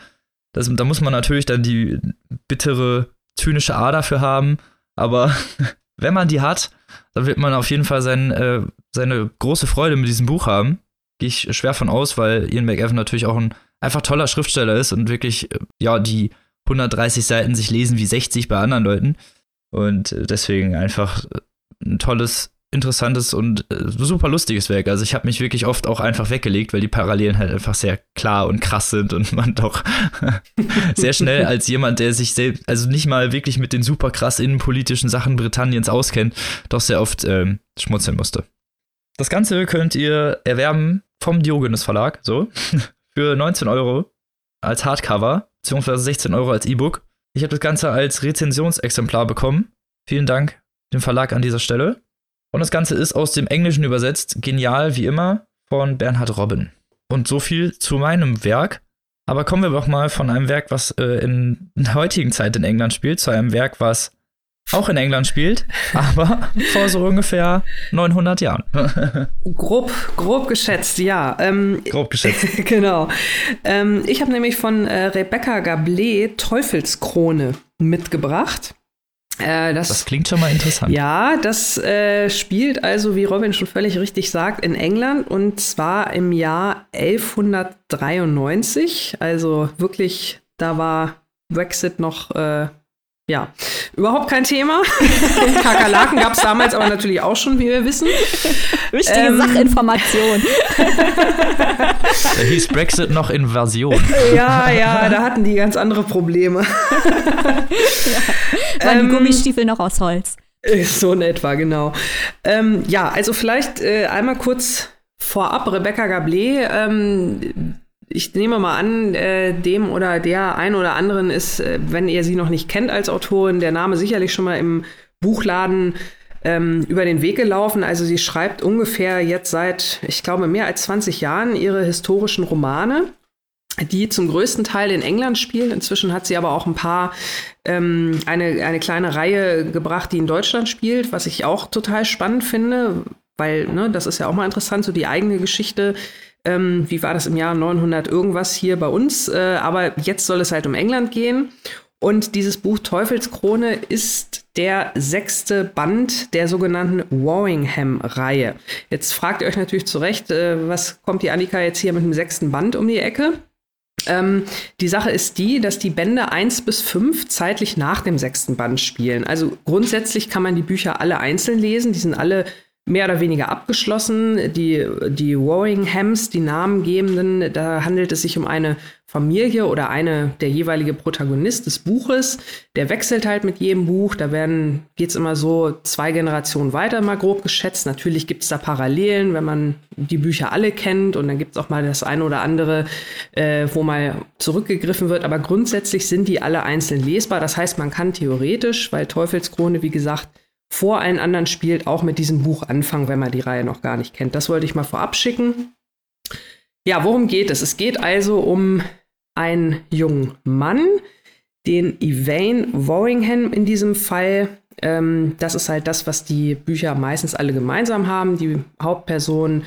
das, da muss man natürlich dann die bittere, zynische A dafür haben. Aber wenn man die hat, dann wird man auf jeden Fall sein, äh, seine große Freude mit diesem Buch haben. Gehe ich schwer von aus, weil Ian McEwan natürlich auch ein einfach toller Schriftsteller ist und wirklich, äh, ja, die 130 Seiten sich lesen wie 60 bei anderen Leuten. Und äh, deswegen einfach äh, ein tolles, interessantes und äh, super lustiges Werk. Also ich habe mich wirklich oft auch einfach weggelegt, weil die Parallelen halt einfach sehr klar und krass sind und man doch sehr schnell als jemand, der sich selbst, also nicht mal wirklich mit den super krass innenpolitischen Sachen Britanniens auskennt, doch sehr oft ähm, schmunzeln musste. Das Ganze könnt ihr erwerben vom Diogenes Verlag, so, für 19 Euro als Hardcover, beziehungsweise 16 Euro als E-Book. Ich habe das Ganze als Rezensionsexemplar bekommen. Vielen Dank dem Verlag an dieser Stelle. Und das Ganze ist aus dem Englischen übersetzt, genial wie immer, von Bernhard Robben. Und so viel zu meinem Werk. Aber kommen wir doch mal von einem Werk, was äh, in der heutigen Zeit in England spielt, zu einem Werk, was auch in England spielt, aber vor so ungefähr 900 Jahren. Grob, grob geschätzt, ja. Ähm, Grob geschätzt. genau. Ähm, ich habe nämlich von äh, Rebecca Gablet Teufelskrone mitgebracht. Äh, das, Das klingt schon mal interessant. ja, das äh, spielt also, wie Robin schon völlig richtig sagt, in England und zwar im Jahr 1193. Also wirklich, da war Brexit noch äh, Ja, überhaupt kein Thema. Kakerlaken gab es damals aber natürlich auch schon, wie wir wissen. Wichtige ähm, Sachinformation. da hieß Brexit noch Invasion. Ja, ja, da hatten die ganz andere Probleme. ja, waren ähm, die Gummistiefel noch aus Holz. So in etwa, genau. Ähm, ja, also vielleicht äh, einmal kurz vorab, Rebecca Gablé, ähm, ich nehme mal an, äh, dem oder der ein oder anderen ist, äh, wenn ihr sie noch nicht kennt als Autorin, der Name sicherlich schon mal im Buchladen ähm, über den Weg gelaufen. Also sie schreibt ungefähr jetzt seit, ich glaube, mehr als 20 Jahren ihre historischen Romane die zum größten Teil in England spielen. Inzwischen hat sie aber auch ein paar, ähm, eine, eine kleine Reihe gebracht, die in Deutschland spielt, was ich auch total spannend finde, weil ne, das ist ja auch mal interessant, so die eigene Geschichte ähm, wie war das im Jahr 900 irgendwas hier bei uns? Äh, aber jetzt soll es halt um England gehen. Und dieses Buch Teufelskrone ist der sechste Band der sogenannten Warringham-Reihe. Jetzt fragt ihr euch natürlich zu Recht, äh, was kommt die Annika jetzt hier mit dem sechsten Band um die Ecke? Ähm, die Sache ist die, dass die Bände 1 bis 5 zeitlich nach dem sechsten Band spielen. Also grundsätzlich kann man die Bücher alle einzeln lesen. Die sind alle mehr oder weniger abgeschlossen. Die, die Warringhams, die Namengebenden, da handelt es sich um eine Familie oder eine der jeweilige Protagonist des Buches. Der wechselt halt mit jedem Buch. Da werden geht's immer so zwei Generationen weiter, mal grob geschätzt. Natürlich gibt's da Parallelen, wenn man die Bücher alle kennt. Und dann gibt's auch mal das eine oder andere, äh, wo mal zurückgegriffen wird. Aber grundsätzlich sind die alle einzeln lesbar. Das heißt, man kann theoretisch, weil Teufelskrone, wie gesagt, vor allen anderen spielt, auch mit diesem Buch anfangen, wenn man die Reihe noch gar nicht kennt. Das wollte ich mal vorab schicken. Ja, worum geht es? Es geht also um einen jungen Mann, den Yvain Warringham in diesem Fall. Ähm, das ist halt das, was die Bücher meistens alle gemeinsam haben. Die Hauptperson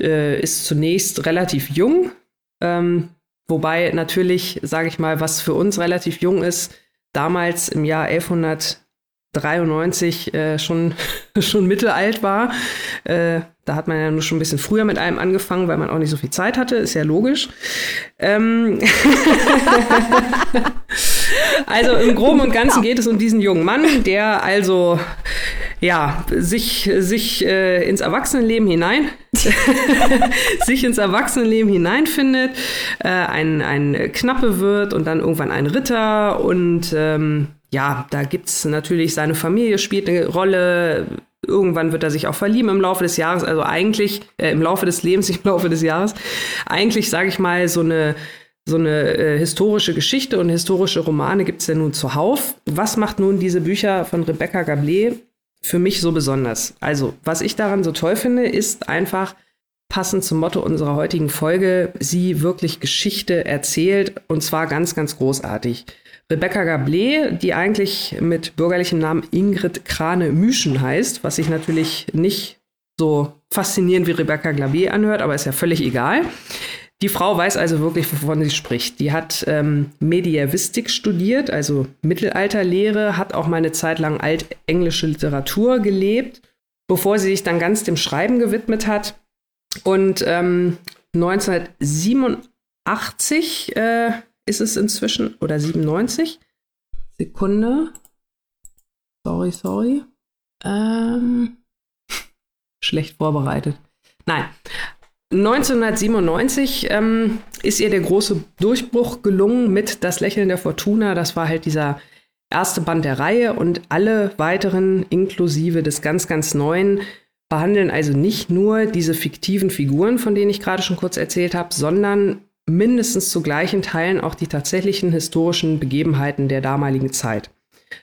äh, ist zunächst relativ jung, ähm, wobei natürlich, sage ich mal, was für uns relativ jung ist, damals im Jahr 1100 93 äh, schon, schon mittelalt war. Äh, da hat man ja nur schon ein bisschen früher mit einem angefangen, weil man auch nicht so viel Zeit hatte, ist ja logisch. Ähm also im Groben und Ganzen geht es um diesen jungen Mann, der also ja sich, sich äh, ins Erwachsenenleben hinein sich ins Erwachsenenleben hineinfindet, äh, ein, ein Knappe wird und dann irgendwann ein Ritter und ähm, ja, da gibt es natürlich, seine Familie spielt eine Rolle. Irgendwann wird er sich auch verlieben im Laufe des Jahres, also eigentlich äh, im Laufe des Lebens, nicht im Laufe des Jahres. Eigentlich, sage ich mal, so eine so eine äh, historische Geschichte und historische Romane gibt es ja nun zuhauf. Was macht nun diese Bücher von Rebecca Gablé für mich so besonders? Also, was ich daran so toll finde, ist einfach passend zum Motto unserer heutigen Folge, sie wirklich Geschichte erzählt und zwar ganz, ganz großartig. Rebecca Gablé, die eigentlich mit bürgerlichem Namen Ingrid Krane-Müschen heißt, was sich natürlich nicht so faszinierend wie Rebecca Gablé anhört, aber ist ja völlig egal. Die Frau weiß also wirklich, wovon sie spricht. Die hat ähm, Mediävistik studiert, also Mittelalterlehre, hat auch mal eine Zeit lang altenglische Literatur gelebt, bevor sie sich dann ganz dem Schreiben gewidmet hat. Und ähm, 1987 äh, ist es inzwischen, oder 97. Sekunde. Sorry, sorry. Ähm, schlecht vorbereitet. Nein. 1997 ähm, ist ihr der große Durchbruch gelungen mit Das Lächeln der Fortuna. Das war halt dieser erste Band der Reihe und alle weiteren, inklusive des ganz, ganz neuen, behandeln also nicht nur diese fiktiven Figuren, von denen ich gerade schon kurz erzählt habe, sondern mindestens zu gleichen Teilen auch die tatsächlichen historischen Begebenheiten der damaligen Zeit.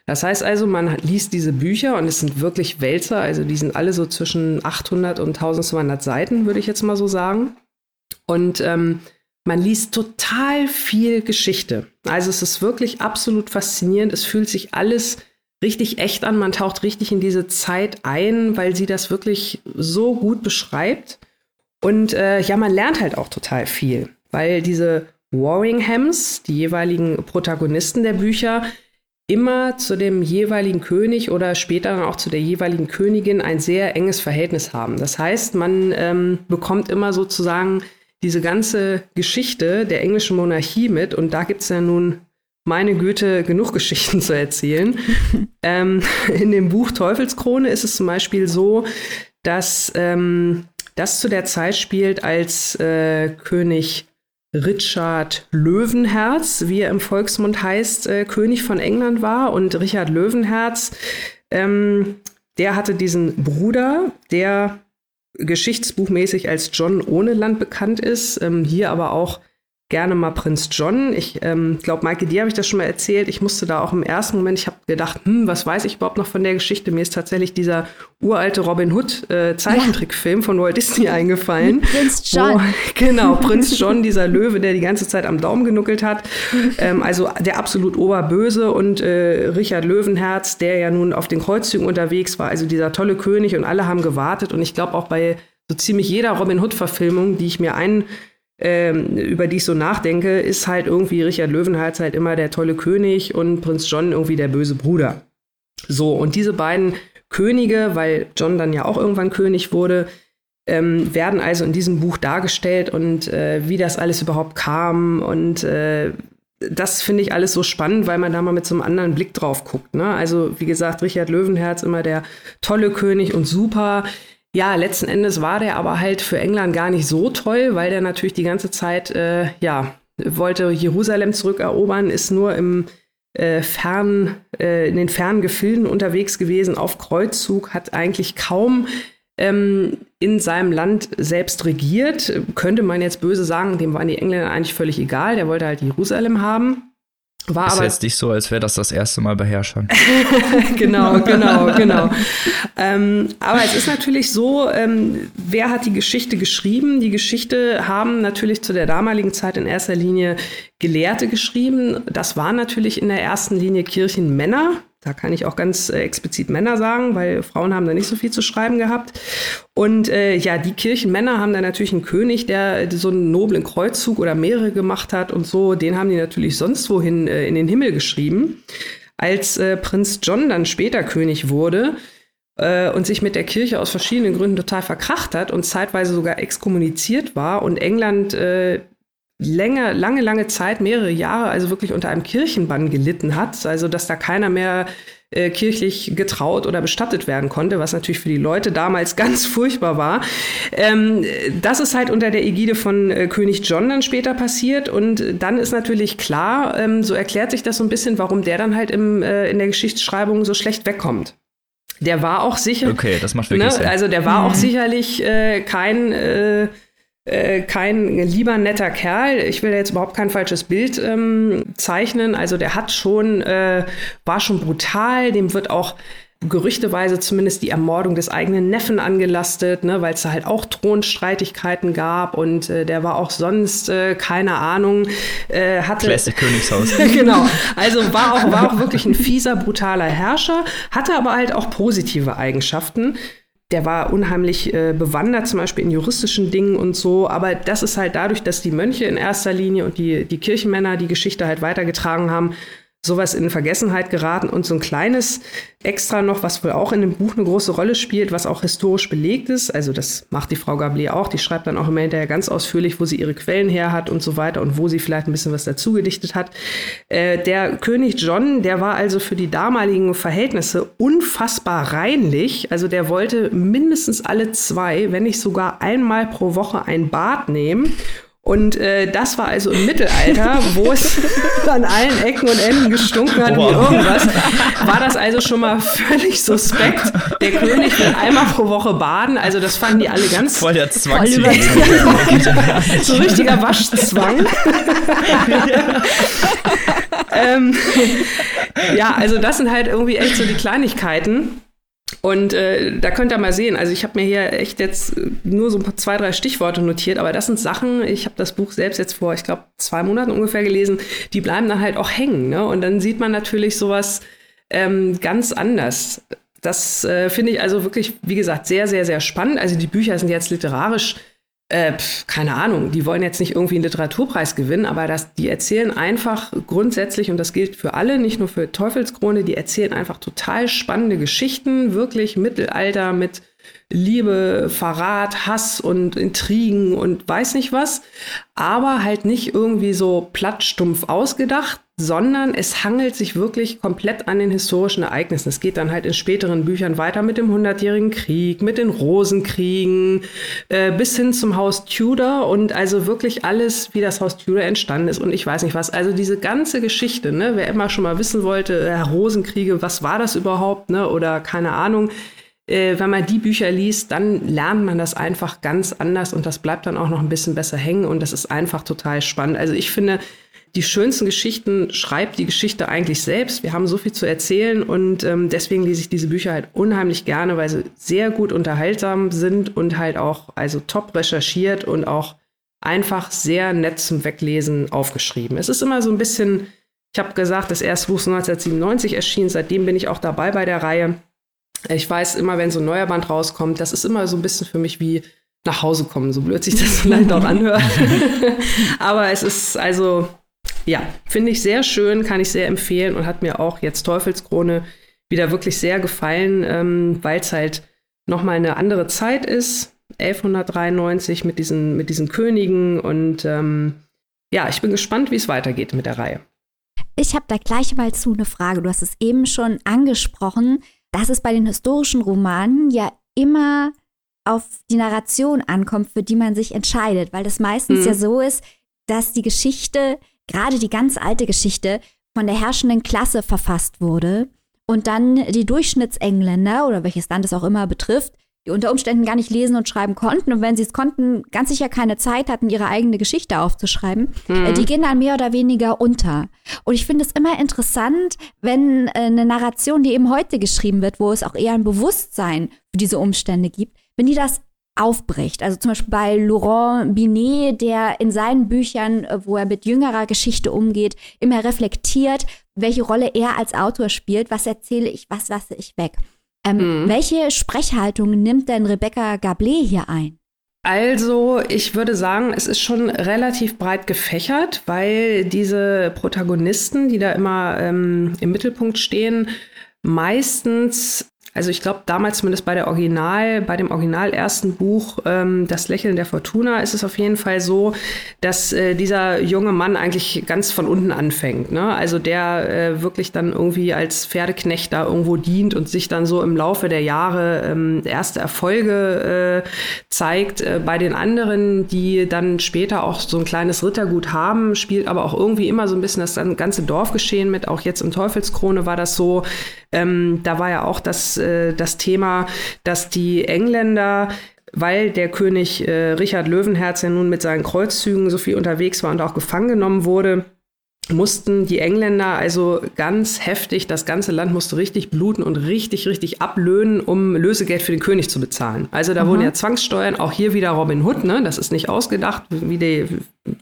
Das heißt also, man liest diese Bücher und es sind wirklich Wälzer, also die sind alle so zwischen 800 und 1200 Seiten, würde ich jetzt mal so sagen. Und ähm, man liest total viel Geschichte. Also es ist wirklich absolut faszinierend. Es fühlt sich alles richtig echt an. Man taucht richtig in diese Zeit ein, weil sie das wirklich so gut beschreibt. Und äh, ja, man lernt halt auch total viel weil diese Warringhams, die jeweiligen Protagonisten der Bücher, immer zu dem jeweiligen König oder später auch zu der jeweiligen Königin ein sehr enges Verhältnis haben. Das heißt, man ähm, bekommt immer sozusagen diese ganze Geschichte der englischen Monarchie mit und da gibt es ja nun meine Güte, genug Geschichten zu erzählen. ähm, in dem Buch Teufelskrone ist es zum Beispiel so, dass ähm, das zu der Zeit spielt, als äh, König Richard Löwenherz, wie er im Volksmund heißt, äh, König von England war. Und Richard Löwenherz, ähm, der hatte diesen Bruder, der geschichtsbuchmäßig als John ohne Land bekannt ist, ähm, hier aber auch gerne mal Prinz John. Ich ähm, glaube, Maike, dir habe ich das schon mal erzählt. Ich musste da auch im ersten Moment, ich habe gedacht, hm, was weiß ich überhaupt noch von der Geschichte? Mir ist tatsächlich dieser uralte Robin Hood äh, Zeichentrickfilm ja. von Walt Disney eingefallen. Prinz John. Wo, genau, Prinz John, dieser Löwe, der die ganze Zeit am Daumen genuckelt hat. Ähm, also der absolut Oberböse und äh, Richard Löwenherz, der ja nun auf den Kreuzzügen unterwegs war, also dieser tolle König und alle haben gewartet. Und ich glaube auch bei so ziemlich jeder Robin Hood-Verfilmung, die ich mir ein ähm, über die ich so nachdenke, ist halt irgendwie Richard Löwenherz halt immer der tolle König und Prinz John irgendwie der böse Bruder. So, und diese beiden Könige, weil John dann ja auch irgendwann König wurde, ähm, werden also in diesem Buch dargestellt und äh, wie das alles überhaupt kam. Und äh, das finde ich alles so spannend, weil man da mal mit so einem anderen Blick drauf guckt. Ne? Also, wie gesagt, Richard Löwenherz immer der tolle König und super. Ja, letzten Endes war der aber halt für England gar nicht so toll, weil der natürlich die ganze Zeit, äh, ja, wollte Jerusalem zurückerobern, ist nur im äh, fern, äh, in den fernen Gefilden unterwegs gewesen, auf Kreuzzug, hat eigentlich kaum ähm, in seinem Land selbst regiert. Könnte man jetzt böse sagen, dem waren die Engländer eigentlich völlig egal, der wollte halt Jerusalem haben. War ist aber jetzt nicht so, als wäre das das erste Mal bei Herrschern. genau, genau, genau. ähm, aber es ist natürlich so, ähm, wer hat die Geschichte geschrieben? Die Geschichte haben natürlich zu der damaligen Zeit in erster Linie Gelehrte geschrieben. Das waren natürlich in der ersten Linie Kirchenmänner, da kann ich auch ganz äh, explizit Männer sagen, weil Frauen haben da nicht so viel zu schreiben gehabt. Und äh, ja, die Kirchenmänner haben da natürlich einen König, der so einen noblen Kreuzzug oder mehrere gemacht hat und so. Den haben die natürlich sonst wohin äh, in den Himmel geschrieben. Als äh, Prinz John dann später König wurde, äh, und sich mit der Kirche aus verschiedenen Gründen total verkracht hat und zeitweise sogar exkommuniziert war und England äh, länger, lange, lange Zeit, mehrere Jahre, also wirklich unter einem Kirchenbann gelitten hat, also dass da keiner mehr äh, kirchlich getraut oder bestattet werden konnte, was natürlich für die Leute damals ganz furchtbar war. Ähm, das ist halt unter der Ägide von äh, König John dann später passiert und dann ist natürlich klar, ähm, so erklärt sich das so ein bisschen, warum der dann halt im, äh, in der Geschichtsschreibung so schlecht wegkommt. Der war auch sicher. Okay, das macht wirklich ne? Sinn. Also der war mhm. auch sicherlich äh, kein äh, kein lieber netter Kerl. Ich will jetzt überhaupt kein falsches Bild ähm, zeichnen. Also der hat schon, äh, war schon brutal. Dem wird auch gerüchteweise zumindest die Ermordung des eigenen Neffen angelastet, ne, weil es da halt auch Thronstreitigkeiten gab und äh, der war auch sonst, äh, keine Ahnung, äh, hatte. Classic Königshaus. genau. Also war auch, war auch wirklich ein fieser, brutaler Herrscher, hatte aber halt auch positive Eigenschaften der war unheimlich äh, bewandert, zum Beispiel in juristischen Dingen und so. Aber das ist halt dadurch, dass die Mönche in erster Linie und die, die Kirchenmänner die Geschichte halt weitergetragen haben, sowas in Vergessenheit geraten und so ein kleines Extra noch, was wohl auch in dem Buch eine große Rolle spielt, was auch historisch belegt ist. Also das macht die Frau Gablier auch. Die schreibt dann auch immer hinterher ganz ausführlich, wo sie ihre Quellen her hat und so weiter und wo sie vielleicht ein bisschen was dazu gedichtet hat. Äh, der König John, der war also für die damaligen Verhältnisse unfassbar reinlich. Also der wollte mindestens alle zwei, wenn nicht sogar einmal pro Woche ein Bad nehmen und äh, das war also im Mittelalter, wo es an allen Ecken und Enden gestunken hat wie irgendwas, war das also schon mal völlig suspekt. Der König will einmal pro Woche baden, also das fanden die alle ganz voll der Zwang. so richtiger Waschzwang. ähm, ja, also das sind halt irgendwie echt so die Kleinigkeiten. Und äh, da könnt ihr mal sehen, also ich habe mir hier echt jetzt nur so zwei, drei Stichworte notiert, aber das sind Sachen, ich habe das Buch selbst jetzt vor, ich glaube, zwei Monaten ungefähr gelesen, die bleiben dann halt auch hängen. Ne? Und dann sieht man natürlich sowas ähm, ganz anders. Das äh, finde ich also wirklich, wie gesagt, sehr, sehr, sehr spannend. Also die Bücher sind jetzt literarisch äh, pf, keine Ahnung, die wollen jetzt nicht irgendwie einen Literaturpreis gewinnen, aber das, die erzählen einfach grundsätzlich, und das gilt für alle, nicht nur für Teufelskrone, die erzählen einfach total spannende Geschichten, wirklich Mittelalter mit Liebe, Verrat, Hass und Intrigen und weiß nicht was, aber halt nicht irgendwie so plattstumpf ausgedacht, sondern es hangelt sich wirklich komplett an den historischen Ereignissen. Es geht dann halt in späteren Büchern weiter mit dem Hundertjährigen Krieg, mit den Rosenkriegen, äh, bis hin zum Haus Tudor und also wirklich alles, wie das Haus Tudor entstanden ist und ich weiß nicht was. Also diese ganze Geschichte, ne, wer immer schon mal wissen wollte, äh, Rosenkriege, was war das überhaupt, ne, oder keine Ahnung, äh, wenn man die Bücher liest, dann lernt man das einfach ganz anders und das bleibt dann auch noch ein bisschen besser hängen und das ist einfach total spannend. Also ich finde, die schönsten Geschichten schreibt die Geschichte eigentlich selbst. Wir haben so viel zu erzählen und ähm, deswegen lese ich diese Bücher halt unheimlich gerne, weil sie sehr gut unterhaltsam sind und halt auch also top recherchiert und auch einfach sehr nett zum Weglesen aufgeschrieben. Es ist immer so ein bisschen, ich habe gesagt, das erste Buch ist 1997 erschienen, seitdem bin ich auch dabei bei der Reihe. Ich weiß immer, wenn so ein neuer Band rauskommt, das ist immer so ein bisschen für mich wie nach Hause kommen, so blöd sich das vielleicht auch anhört. Aber es ist also ja, finde ich sehr schön, kann ich sehr empfehlen und hat mir auch jetzt Teufelskrone wieder wirklich sehr gefallen, ähm, weil es halt nochmal eine andere Zeit ist. 1193 mit diesen, mit diesen Königen und ähm, ja, ich bin gespannt, wie es weitergeht mit der Reihe. Ich habe da gleich mal zu eine Frage. Du hast es eben schon angesprochen, dass es bei den historischen Romanen ja immer auf die Narration ankommt, für die man sich entscheidet, weil das meistens mhm. ja so ist, dass die Geschichte gerade die ganz alte Geschichte von der herrschenden Klasse verfasst wurde und dann die Durchschnittsengländer oder welches Land es auch immer betrifft, die unter Umständen gar nicht lesen und schreiben konnten und wenn sie es konnten, ganz sicher keine Zeit hatten, ihre eigene Geschichte aufzuschreiben, mhm. die gehen dann mehr oder weniger unter. Und ich finde es immer interessant, wenn äh, eine Narration, die eben heute geschrieben wird, wo es auch eher ein Bewusstsein für diese Umstände gibt, wenn die das aufbricht. Also zum Beispiel bei Laurent Binet, der in seinen Büchern, äh, wo er mit jüngerer Geschichte umgeht, immer reflektiert, welche Rolle er als Autor spielt, was erzähle ich, was lasse ich weg. Ähm, mhm. Welche Sprechhaltung nimmt denn Rebecca Gablé hier ein? Also, ich würde sagen, es ist schon relativ breit gefächert, weil diese Protagonisten, die da immer ähm, im Mittelpunkt stehen, meistens also ich glaube, damals zumindest bei der Original, bei dem Original ersten Buch, ähm, Das Lächeln der Fortuna, ist es auf jeden Fall so, dass äh, dieser junge Mann eigentlich ganz von unten anfängt. Ne? Also der äh, wirklich dann irgendwie als Pferdeknecht da irgendwo dient und sich dann so im Laufe der Jahre ähm, erste Erfolge äh, zeigt. Äh, bei den anderen, die dann später auch so ein kleines Rittergut haben, spielt aber auch irgendwie immer so ein bisschen das ganze Dorfgeschehen mit. Auch jetzt im Teufelskrone war das so. Ähm, da war ja auch das äh, das Thema, dass die Engländer weil der König äh, Richard Löwenherz ja nun mit seinen Kreuzzügen so viel unterwegs war und auch gefangen genommen wurde, mussten die Engländer also ganz heftig, das ganze Land musste richtig bluten und richtig, richtig ablöhnen, um Lösegeld für den König zu bezahlen. Also da mhm. wurden ja Zwangssteuern, auch hier wieder Robin Hood, ne? das ist nicht ausgedacht, wie der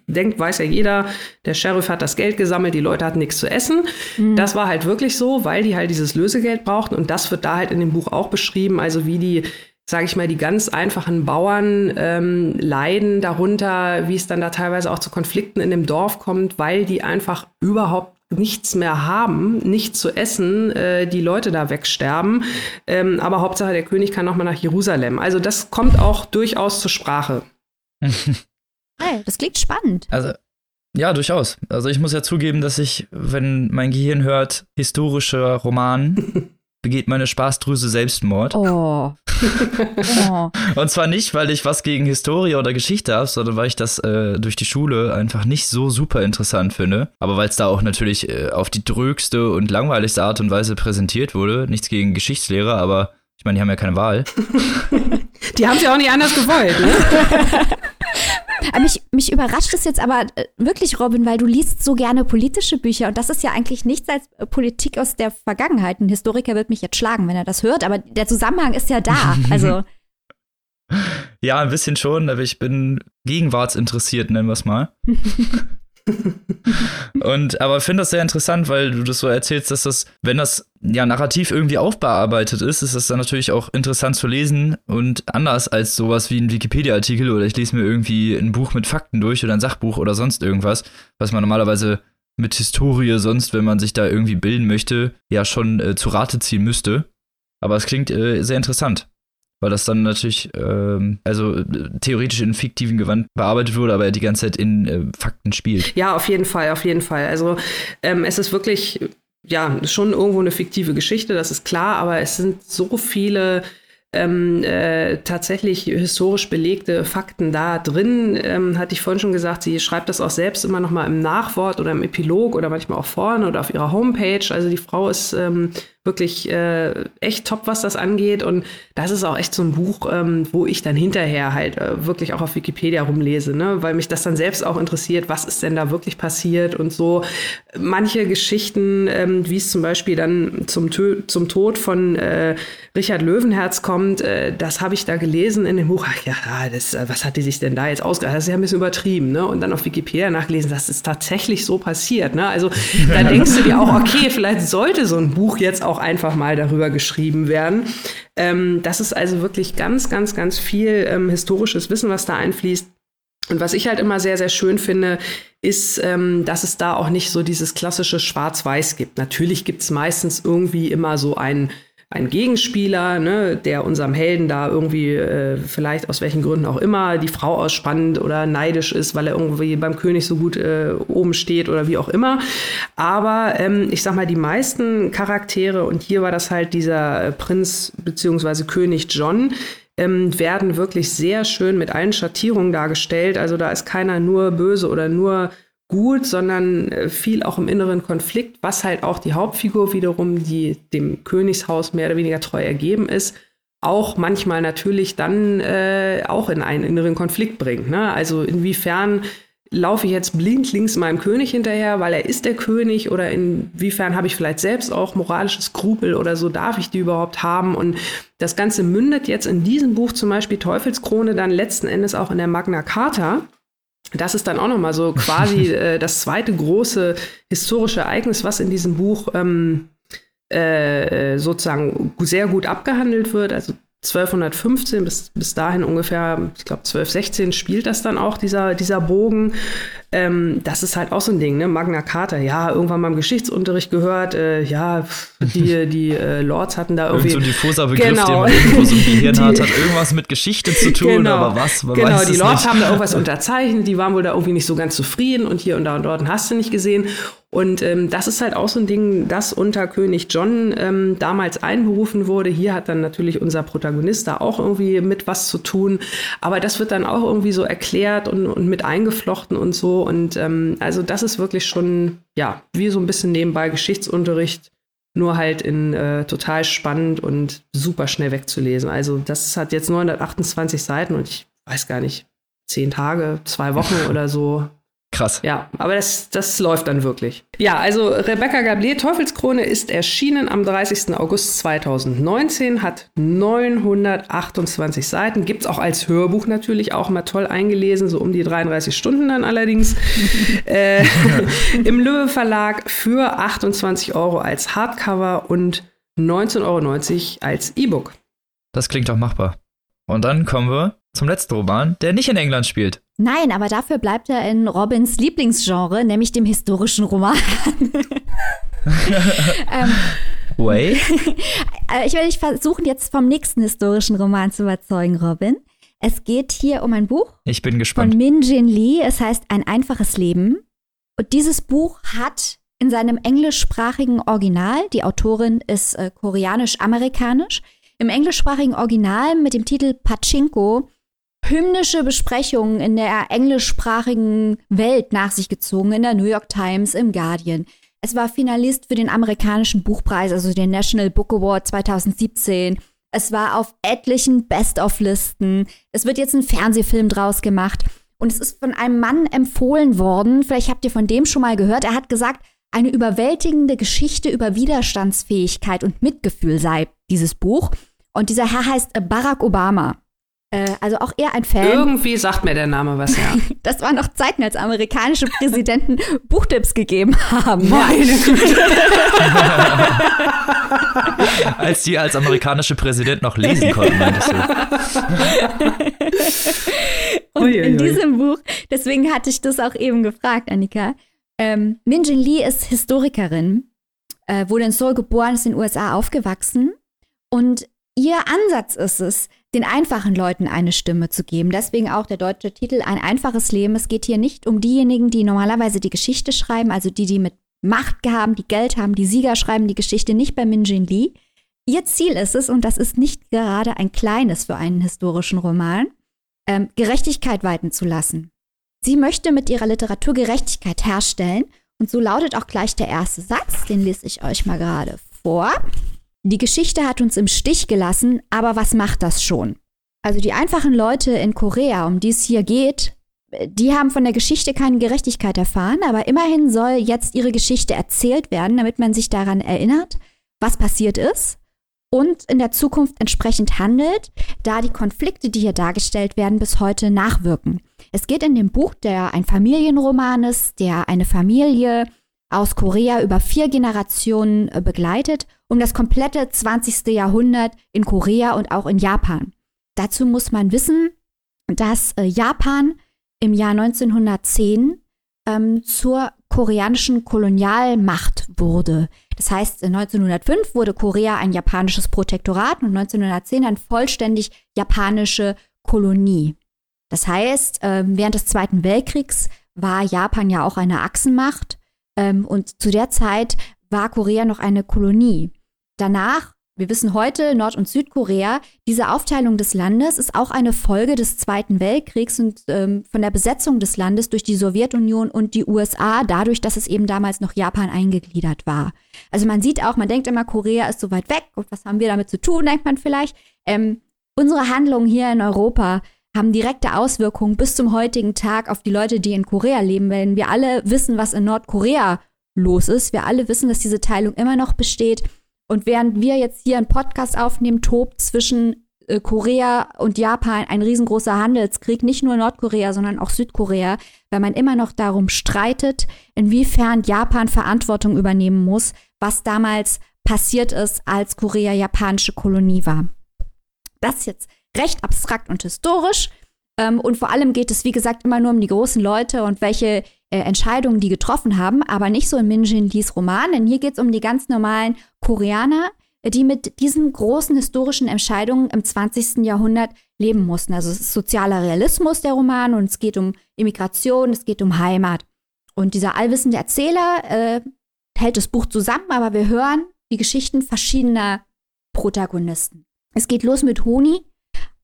denkt, weiß ja jeder, der Sheriff hat das Geld gesammelt, die Leute hatten nichts zu essen. Mhm. Das war halt wirklich so, weil die halt dieses Lösegeld brauchten und das wird da halt in dem Buch auch beschrieben, also wie die sage ich mal, die ganz einfachen Bauern ähm, leiden darunter, wie es dann da teilweise auch zu Konflikten in dem Dorf kommt, weil die einfach überhaupt nichts mehr haben, nichts zu essen, äh, die Leute da wegsterben. Ähm, aber Hauptsache, der König kann nochmal nach Jerusalem. Also das kommt auch durchaus zur Sprache. hey, das klingt spannend. Also ja, durchaus. Also ich muss ja zugeben, dass ich, wenn mein Gehirn hört, historischer Roman, begeht meine Spaßdrüse Selbstmord. Oh. Oh. Und zwar nicht, weil ich was gegen Historie oder Geschichte habe, sondern weil ich das äh, durch die Schule einfach nicht so super interessant finde. Aber weil es da auch natürlich äh, auf die drögste und langweiligste Art und Weise präsentiert wurde. Nichts gegen Geschichtslehrer, aber ich meine, die haben ja keine Wahl. die haben sie auch nicht anders gewollt, ne? mich, mich überrascht es jetzt aber äh, wirklich, Robin, weil du liest so gerne politische Bücher und das ist ja eigentlich nichts als äh, Politik aus der Vergangenheit. Ein Historiker wird mich jetzt schlagen, wenn er das hört, aber der Zusammenhang ist ja da. Also. ja, ein bisschen schon, aber ich bin gegenwartsinteressiert, nennen wir es mal. und aber finde das sehr interessant, weil du das so erzählst, dass das, wenn das ja narrativ irgendwie aufbearbeitet ist, ist das dann natürlich auch interessant zu lesen und anders als sowas wie ein Wikipedia-Artikel oder ich lese mir irgendwie ein Buch mit Fakten durch oder ein Sachbuch oder sonst irgendwas, was man normalerweise mit Historie sonst, wenn man sich da irgendwie bilden möchte, ja schon äh, zu Rate ziehen müsste. Aber es klingt äh, sehr interessant. Weil das dann natürlich, ähm, also äh, theoretisch in fiktiven Gewand bearbeitet wurde, aber die ganze Zeit in äh, Fakten spielt. Ja, auf jeden Fall, auf jeden Fall. Also ähm, es ist wirklich, ja, schon irgendwo eine fiktive Geschichte, das ist klar, aber es sind so viele ähm, äh, tatsächlich historisch belegte Fakten da drin. Ähm, hatte ich vorhin schon gesagt, sie schreibt das auch selbst immer noch mal im Nachwort oder im Epilog oder manchmal auch vorne oder auf ihrer Homepage. Also die Frau ist ähm, wirklich äh, echt top, was das angeht. Und das ist auch echt so ein Buch, ähm, wo ich dann hinterher halt äh, wirklich auch auf Wikipedia rumlese, ne? weil mich das dann selbst auch interessiert, was ist denn da wirklich passiert und so. Manche Geschichten, ähm, wie es zum Beispiel dann zum, Tö zum Tod von äh, Richard Löwenherz kommt, äh, das habe ich da gelesen in dem Buch. Ach ja, das, äh, was hat die sich denn da jetzt ausgedacht? Das ist ja ein bisschen übertrieben. Ne? Und dann auf Wikipedia nachgelesen, das ist tatsächlich so passiert. Ne? Also da denkst du dir auch, okay, vielleicht sollte so ein Buch jetzt auch auch einfach mal darüber geschrieben werden. Ähm, das ist also wirklich ganz, ganz, ganz viel ähm, historisches Wissen, was da einfließt. Und was ich halt immer sehr, sehr schön finde, ist, ähm, dass es da auch nicht so dieses klassische Schwarz-Weiß gibt. Natürlich gibt es meistens irgendwie immer so ein ein Gegenspieler, ne, der unserem Helden da irgendwie äh, vielleicht aus welchen Gründen auch immer die Frau ausspannt oder neidisch ist, weil er irgendwie beim König so gut äh, oben steht oder wie auch immer. Aber ähm, ich sag mal, die meisten Charaktere, und hier war das halt dieser äh, Prinz beziehungsweise König John, ähm, werden wirklich sehr schön mit allen Schattierungen dargestellt. Also da ist keiner nur böse oder nur gut, sondern äh, viel auch im inneren Konflikt, was halt auch die Hauptfigur wiederum, die dem Königshaus mehr oder weniger treu ergeben ist, auch manchmal natürlich dann äh, auch in einen inneren Konflikt bringt. Ne? Also inwiefern laufe ich jetzt blindlings meinem König hinterher, weil er ist der König oder inwiefern habe ich vielleicht selbst auch moralische Skrupel oder so, darf ich die überhaupt haben? Und das Ganze mündet jetzt in diesem Buch zum Beispiel Teufelskrone dann letzten Endes auch in der Magna Carta das ist dann auch nochmal so quasi äh, das zweite große historische Ereignis, was in diesem Buch ähm, äh, sozusagen sehr gut abgehandelt wird. Also 1215 bis, bis dahin ungefähr, ich glaube 1216 spielt das dann auch, dieser, dieser Bogen. Ähm, das ist halt auch so ein Ding, ne? Magna Carta, ja, irgendwann mal im Geschichtsunterricht gehört, äh, ja, die, die äh, Lords hatten da irgendwie. Irgend so ein diffuser Begriff, genau. den man irgendwo so im Gehirn die, hat, hat irgendwas mit Geschichte zu tun, genau. aber was? Man genau, die Lords nicht. haben da irgendwas unterzeichnet, die waren wohl da irgendwie nicht so ganz zufrieden und hier und da und dort hast du nicht gesehen. Und ähm, das ist halt auch so ein Ding, das unter König John ähm, damals einberufen wurde. Hier hat dann natürlich unser Protagonist da auch irgendwie mit was zu tun. Aber das wird dann auch irgendwie so erklärt und, und mit eingeflochten und so. Und ähm, also das ist wirklich schon, ja, wie so ein bisschen nebenbei Geschichtsunterricht, nur halt in äh, total spannend und super schnell wegzulesen. Also das hat jetzt 928 Seiten und ich weiß gar nicht, zehn Tage, zwei Wochen oder so Krass. Ja, aber das, das läuft dann wirklich. Ja, also Rebecca Gablier Teufelskrone ist erschienen am 30. August 2019, hat 928 Seiten, gibt es auch als Hörbuch natürlich auch mal toll eingelesen, so um die 33 Stunden dann allerdings. äh, Im Löwe Verlag für 28 Euro als Hardcover und 19,90 Euro als E-Book. Das klingt doch machbar. Und dann kommen wir zum letzten Roman, der nicht in England spielt. Nein, aber dafür bleibt er in Robins Lieblingsgenre, nämlich dem historischen Roman. ähm, Way? Äh, ich werde dich versuchen, jetzt vom nächsten historischen Roman zu überzeugen, Robin. Es geht hier um ein Buch. Ich bin gespannt. Von Min Jin Lee. Es heißt Ein einfaches Leben. Und dieses Buch hat in seinem englischsprachigen Original, die Autorin ist äh, koreanisch-amerikanisch, im englischsprachigen Original mit dem Titel Pachinko hymnische Besprechungen in der englischsprachigen Welt nach sich gezogen, in der New York Times, im Guardian. Es war Finalist für den amerikanischen Buchpreis, also den National Book Award 2017. Es war auf etlichen Best-of-Listen. Es wird jetzt ein Fernsehfilm draus gemacht. Und es ist von einem Mann empfohlen worden, vielleicht habt ihr von dem schon mal gehört, er hat gesagt, eine überwältigende Geschichte über Widerstandsfähigkeit und Mitgefühl sei dieses Buch. Und dieser Herr heißt Barack Obama. Äh, also auch eher ein Fan. Irgendwie sagt mir der Name was, ja. das waren noch Zeiten, als amerikanische Präsidenten Buchtipps gegeben haben. Meine Güte. als die als amerikanische Präsident noch lesen konnten, meintest du. Und in diesem Buch, deswegen hatte ich das auch eben gefragt, Annika. Ähm, Min Jin Lee ist Historikerin, äh, wurde in Seoul geboren, ist in den USA aufgewachsen und ihr Ansatz ist es, den einfachen Leuten eine Stimme zu geben. Deswegen auch der deutsche Titel Ein einfaches Leben. Es geht hier nicht um diejenigen, die normalerweise die Geschichte schreiben, also die, die mit Macht haben, die Geld haben, die Sieger schreiben die Geschichte, nicht bei Min Jin Lee. Ihr Ziel ist es, und das ist nicht gerade ein kleines für einen historischen Roman, ähm, Gerechtigkeit walten zu lassen. Sie möchte mit ihrer Literatur Gerechtigkeit herstellen und so lautet auch gleich der erste Satz, den lese ich euch mal gerade vor. Die Geschichte hat uns im Stich gelassen, aber was macht das schon? Also die einfachen Leute in Korea, um die es hier geht, die haben von der Geschichte keine Gerechtigkeit erfahren, aber immerhin soll jetzt ihre Geschichte erzählt werden, damit man sich daran erinnert, was passiert ist und in der Zukunft entsprechend handelt, da die Konflikte, die hier dargestellt werden, bis heute nachwirken. Es geht in dem Buch, der ein Familienroman ist, der eine Familie aus Korea über vier Generationen äh, begleitet, um das komplette 20. Jahrhundert in Korea und auch in Japan. Dazu muss man wissen, dass äh, Japan im Jahr 1910 ähm, zur koreanischen Kolonialmacht wurde. Das heißt, 1905 wurde Korea ein japanisches Protektorat und 1910 eine vollständig japanische Kolonie. Das heißt, ähm, während des Zweiten Weltkriegs war Japan ja auch eine Achsenmacht ähm, und zu der Zeit war Korea noch eine Kolonie. Danach wir wissen heute, Nord- und Südkorea, diese Aufteilung des Landes ist auch eine Folge des Zweiten Weltkriegs und ähm, von der Besetzung des Landes durch die Sowjetunion und die USA, dadurch, dass es eben damals noch Japan eingegliedert war. Also man sieht auch, man denkt immer, Korea ist so weit weg und was haben wir damit zu tun, denkt man vielleicht. Ähm, unsere Handlungen hier in Europa haben direkte Auswirkungen bis zum heutigen Tag auf die Leute, die in Korea leben, wenn wir alle wissen, was in Nordkorea los ist. Wir alle wissen, dass diese Teilung immer noch besteht und während wir jetzt hier einen Podcast aufnehmen, tobt zwischen äh, Korea und Japan ein riesengroßer Handelskrieg, nicht nur Nordkorea, sondern auch Südkorea, weil man immer noch darum streitet, inwiefern Japan Verantwortung übernehmen muss, was damals passiert ist, als Korea japanische Kolonie war. Das ist jetzt recht abstrakt und historisch. Ähm, und vor allem geht es, wie gesagt, immer nur um die großen Leute und welche äh, Entscheidungen die getroffen haben, aber nicht so in Min Jin Lees Roman, denn hier geht es um die ganz normalen Koreaner, die mit diesen großen historischen Entscheidungen im 20. Jahrhundert leben mussten. Also es ist sozialer Realismus der Roman und es geht um Immigration, es geht um Heimat. Und dieser allwissende Erzähler äh, hält das Buch zusammen, aber wir hören die Geschichten verschiedener Protagonisten. Es geht los mit Honi,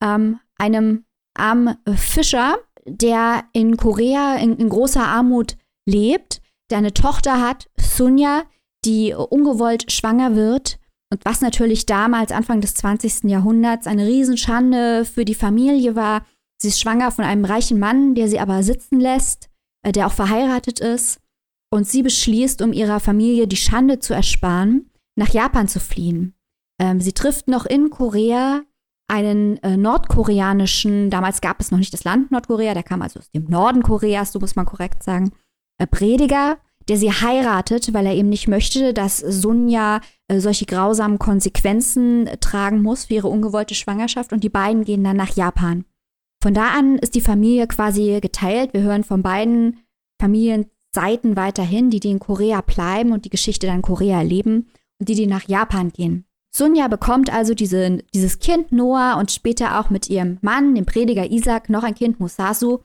ähm, einem armen Fischer, der in Korea in, in großer Armut lebt, der eine Tochter hat, Sunja, die ungewollt schwanger wird und was natürlich damals, Anfang des 20. Jahrhunderts, eine Riesenschande für die Familie war. Sie ist schwanger von einem reichen Mann, der sie aber sitzen lässt, äh, der auch verheiratet ist. Und sie beschließt, um ihrer Familie die Schande zu ersparen, nach Japan zu fliehen. Ähm, sie trifft noch in Korea einen äh, nordkoreanischen, damals gab es noch nicht das Land Nordkorea, der kam also aus dem Norden Koreas, so muss man korrekt sagen, äh, Prediger, der sie heiratet, weil er eben nicht möchte, dass Sunja äh, solche grausamen Konsequenzen äh, tragen muss für ihre ungewollte Schwangerschaft und die beiden gehen dann nach Japan. Von da an ist die Familie quasi geteilt. Wir hören von beiden Familienseiten weiterhin, die, die in Korea bleiben und die Geschichte dann Korea erleben und die, die nach Japan gehen. Sunja bekommt also diese, dieses Kind Noah und später auch mit ihrem Mann, dem Prediger Isaac, noch ein Kind Musasu.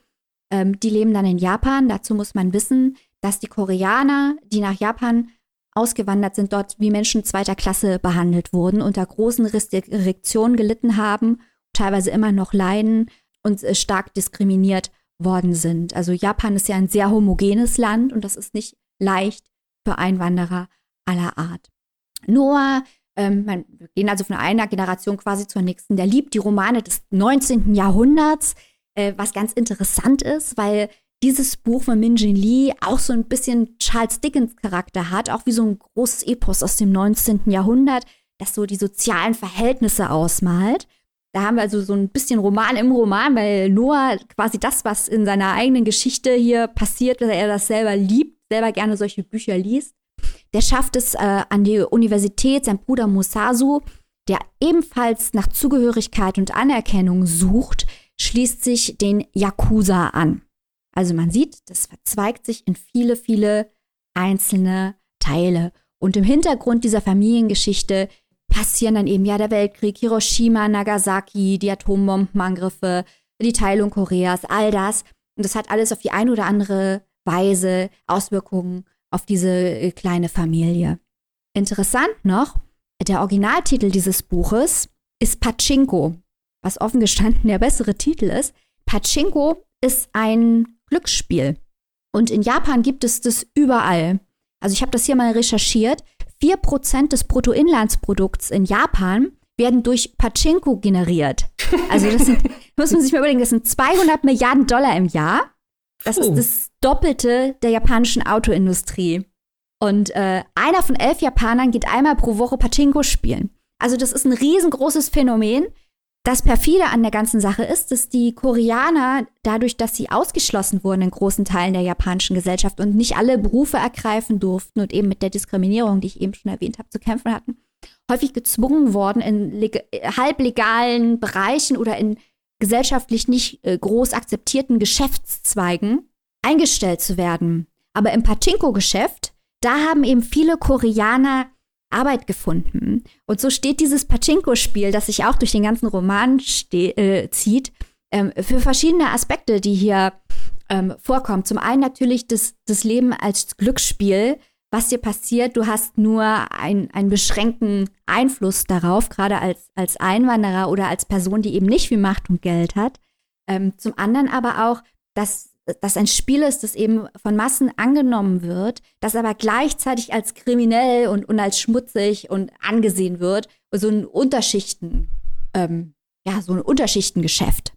Ähm, die leben dann in Japan. Dazu muss man wissen, dass die Koreaner, die nach Japan ausgewandert sind, dort wie Menschen zweiter Klasse behandelt wurden, unter großen Restriktionen gelitten haben, teilweise immer noch leiden und äh, stark diskriminiert worden sind. Also Japan ist ja ein sehr homogenes Land und das ist nicht leicht für Einwanderer aller Art. Noah ähm, wir gehen also von einer Generation quasi zur nächsten. Der liebt die Romane des 19. Jahrhunderts, äh, was ganz interessant ist, weil dieses Buch von Min Jin Lee auch so ein bisschen Charles Dickens Charakter hat, auch wie so ein großes Epos aus dem 19. Jahrhundert, das so die sozialen Verhältnisse ausmalt. Da haben wir also so ein bisschen Roman im Roman, weil Noah quasi das, was in seiner eigenen Geschichte hier passiert, dass er das selber liebt, selber gerne solche Bücher liest. Der schafft es äh, an die Universität, sein Bruder Musasu, der ebenfalls nach Zugehörigkeit und Anerkennung sucht, schließt sich den Yakuza an. Also man sieht, das verzweigt sich in viele, viele einzelne Teile. Und im Hintergrund dieser Familiengeschichte passieren dann eben ja der Weltkrieg, Hiroshima, Nagasaki, die Atombombenangriffe, die Teilung Koreas, all das. Und das hat alles auf die eine oder andere Weise Auswirkungen auf diese äh, kleine Familie. Interessant noch, der Originaltitel dieses Buches ist Pachinko, was offen gestanden der bessere Titel ist. Pachinko ist ein Glücksspiel. Und in Japan gibt es das überall. Also ich habe das hier mal recherchiert. 4% des Bruttoinlandsprodukts in Japan werden durch Pachinko generiert. Also das sind, muss man sich mal überlegen, das sind 200 Milliarden Dollar im Jahr. Das ist das Doppelte der japanischen Autoindustrie. Und äh, einer von elf Japanern geht einmal pro Woche Pachinko spielen. Also das ist ein riesengroßes Phänomen. Das perfide an der ganzen Sache ist, dass die Koreaner, dadurch, dass sie ausgeschlossen wurden in großen Teilen der japanischen Gesellschaft und nicht alle Berufe ergreifen durften und eben mit der Diskriminierung, die ich eben schon erwähnt habe, zu kämpfen hatten, häufig gezwungen worden, in halblegalen Bereichen oder in gesellschaftlich nicht äh, groß akzeptierten Geschäftszweigen eingestellt zu werden. Aber im Pachinko-Geschäft, da haben eben viele Koreaner Arbeit gefunden. Und so steht dieses Pachinko-Spiel, das sich auch durch den ganzen Roman äh, zieht, ähm, für verschiedene Aspekte, die hier ähm, vorkommen. Zum einen natürlich das, das Leben als Glücksspiel, was dir passiert. Du hast nur ein, einen beschränkten Einfluss darauf, gerade als, als Einwanderer oder als Person, die eben nicht viel Macht und Geld hat. Ähm, zum anderen aber auch, dass das ein Spiel ist, das eben von Massen angenommen wird, das aber gleichzeitig als kriminell und, und als schmutzig und angesehen wird. So ein Unterschichten, ähm, ja, so ein Unterschichtengeschäft.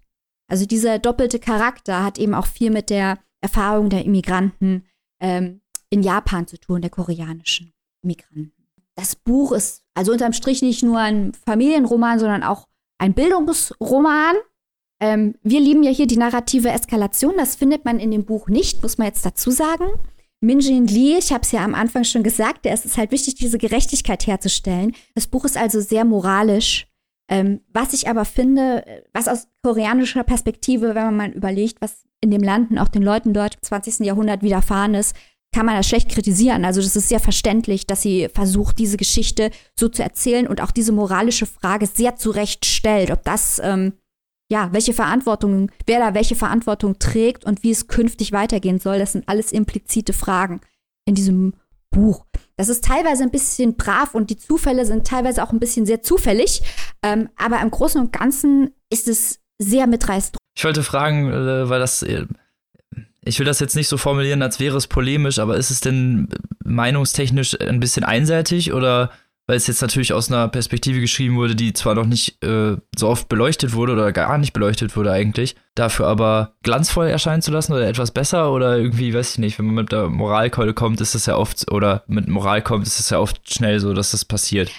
Also dieser doppelte Charakter hat eben auch viel mit der Erfahrung der Immigranten ähm, in Japan zu tun, der koreanischen Immigranten. Das Buch ist also unterm Strich nicht nur ein Familienroman, sondern auch ein Bildungsroman. Ähm, wir lieben ja hier die narrative Eskalation. Das findet man in dem Buch nicht, muss man jetzt dazu sagen. Minjin Lee, ich habe es ja am Anfang schon gesagt, es ist halt wichtig, diese Gerechtigkeit herzustellen. Das Buch ist also sehr moralisch. Ähm, was ich aber finde, was aus koreanischer Perspektive, wenn man mal überlegt, was in dem Land und auch den Leuten dort im 20. Jahrhundert widerfahren ist, kann man das schlecht kritisieren. Also das ist sehr verständlich, dass sie versucht, diese Geschichte so zu erzählen und auch diese moralische Frage sehr zurecht stellt, ob das, ähm, ja, welche Verantwortung, wer da welche Verantwortung trägt und wie es künftig weitergehen soll. Das sind alles implizite Fragen in diesem Buch. Das ist teilweise ein bisschen brav und die Zufälle sind teilweise auch ein bisschen sehr zufällig, ähm, aber im Großen und Ganzen ist es sehr mitreißend. Ich wollte fragen, äh, weil das äh, ich will das jetzt nicht so formulieren, als wäre es polemisch, aber ist es denn meinungstechnisch ein bisschen einseitig oder weil es jetzt natürlich aus einer Perspektive geschrieben wurde, die zwar noch nicht äh, so oft beleuchtet wurde oder gar nicht beleuchtet wurde eigentlich, dafür aber glanzvoll erscheinen zu lassen oder etwas besser oder irgendwie, weiß ich nicht, wenn man mit der Moralkeule kommt, ist das ja oft, oder mit Moral kommt, ist es ja oft schnell so, dass das passiert.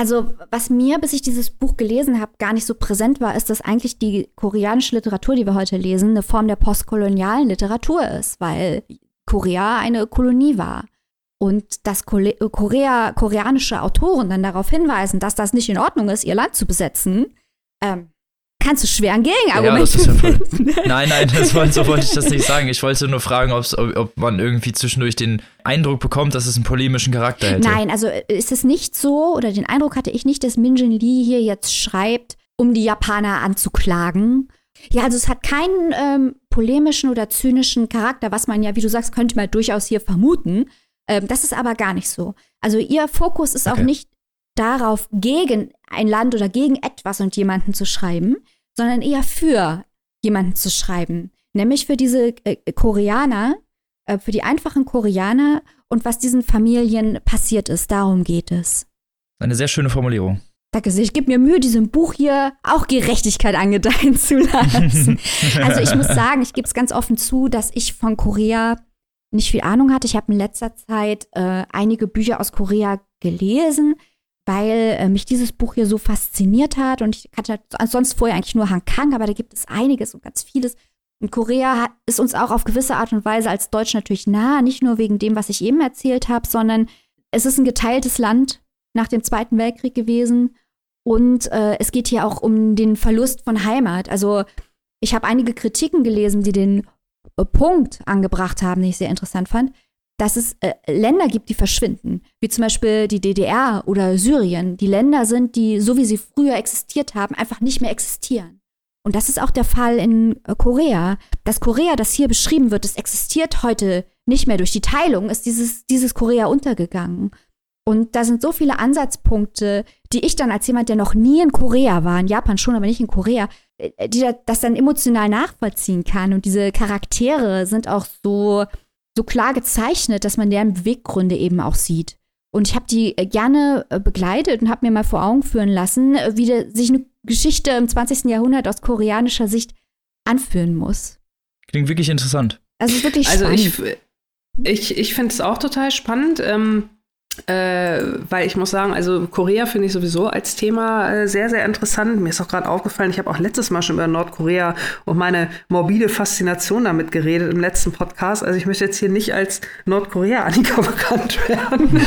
Also, was mir, bis ich dieses Buch gelesen habe, gar nicht so präsent war, ist, dass eigentlich die koreanische Literatur, die wir heute lesen, eine Form der postkolonialen Literatur ist, weil Korea eine Kolonie war. Und dass Korea, koreanische Autoren dann darauf hinweisen, dass das nicht in Ordnung ist, ihr Land zu besetzen, ähm, kannst du schwer ein Gegenargument ja, finden. Ja nein, nein, das wollte, so wollte ich das nicht sagen. Ich wollte nur fragen, ob, ob man irgendwie zwischendurch den Eindruck bekommt, dass es einen polemischen Charakter hätte. Nein, also äh, ist es nicht so, oder den Eindruck hatte ich nicht, dass Minjin Lee hier jetzt schreibt, um die Japaner anzuklagen. Ja, also es hat keinen ähm, polemischen oder zynischen Charakter, was man ja, wie du sagst, könnte man durchaus hier vermuten. Ähm, das ist aber gar nicht so. Also ihr Fokus ist okay. auch nicht darauf, gegen ein Land oder gegen etwas und jemanden zu schreiben, sondern eher für jemanden zu schreiben. Nämlich für diese äh, Koreaner, äh, für die einfachen Koreaner und was diesen Familien passiert ist. Darum geht es. Eine sehr schöne Formulierung. Danke sehr. Ich gebe mir Mühe, diesem Buch hier auch Gerechtigkeit angedeihen zu lassen. also ich muss sagen, ich gebe es ganz offen zu, dass ich von Korea nicht viel Ahnung hatte. Ich habe in letzter Zeit äh, einige Bücher aus Korea gelesen, weil äh, mich dieses Buch hier so fasziniert hat. Und ich hatte sonst vorher eigentlich nur Han Kang, aber da gibt es einiges und ganz vieles. Und Korea hat, ist uns auch auf gewisse Art und Weise als Deutsch natürlich nah, nicht nur wegen dem, was ich eben erzählt habe, sondern es ist ein geteiltes Land nach dem Zweiten Weltkrieg gewesen. Und äh, es geht hier auch um den Verlust von Heimat. Also ich habe einige Kritiken gelesen, die den äh, Punkt angebracht haben, den ich sehr interessant fand, dass es äh, Länder gibt, die verschwinden, wie zum Beispiel die DDR oder Syrien, die Länder sind, die, so wie sie früher existiert haben, einfach nicht mehr existieren. Und das ist auch der Fall in äh, Korea. Das Korea, das hier beschrieben wird, das existiert heute nicht mehr. Durch die Teilung ist dieses, dieses Korea untergegangen. Und da sind so viele Ansatzpunkte, die ich dann als jemand, der noch nie in Korea war, in Japan schon, aber nicht in Korea, äh, die das dann emotional nachvollziehen kann. Und diese Charaktere sind auch so so klar gezeichnet, dass man deren Beweggründe eben auch sieht. Und ich habe die äh, gerne äh, begleitet und habe mir mal vor Augen führen lassen, äh, wie sich eine Geschichte im 20. Jahrhundert aus koreanischer Sicht anführen muss. Klingt wirklich interessant. Also ist wirklich also spannend. Also ich, ich, ich finde es auch total spannend. Ähm äh, weil ich muss sagen, also Korea finde ich sowieso als Thema äh, sehr, sehr interessant. Mir ist auch gerade aufgefallen, ich habe auch letztes Mal schon über Nordkorea und meine morbide Faszination damit geredet im letzten Podcast. Also ich möchte jetzt hier nicht als Nordkorea-Annika bekannt werden.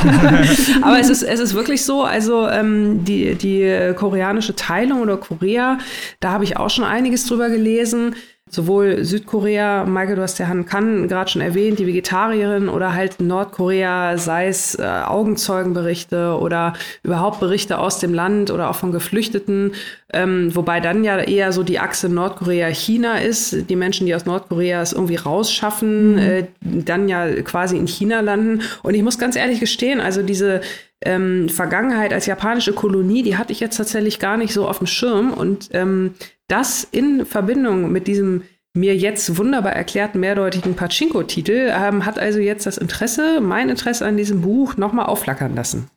Aber es ist, es ist wirklich so, also ähm, die, die koreanische Teilung oder Korea, da habe ich auch schon einiges drüber gelesen sowohl Südkorea, Michael, du hast ja Han Kan gerade schon erwähnt, die Vegetarierin oder halt Nordkorea, sei es äh, Augenzeugenberichte oder überhaupt Berichte aus dem Land oder auch von Geflüchteten, ähm, wobei dann ja eher so die Achse Nordkorea-China ist, die Menschen, die aus Nordkorea es irgendwie rausschaffen, mhm. äh, dann ja quasi in China landen. Und ich muss ganz ehrlich gestehen, also diese ähm, Vergangenheit als japanische Kolonie, die hatte ich jetzt tatsächlich gar nicht so auf dem Schirm. Und ähm, das in Verbindung mit diesem mir jetzt wunderbar erklärten mehrdeutigen Pachinko-Titel ähm, hat also jetzt das Interesse, mein Interesse an diesem Buch nochmal aufflackern lassen.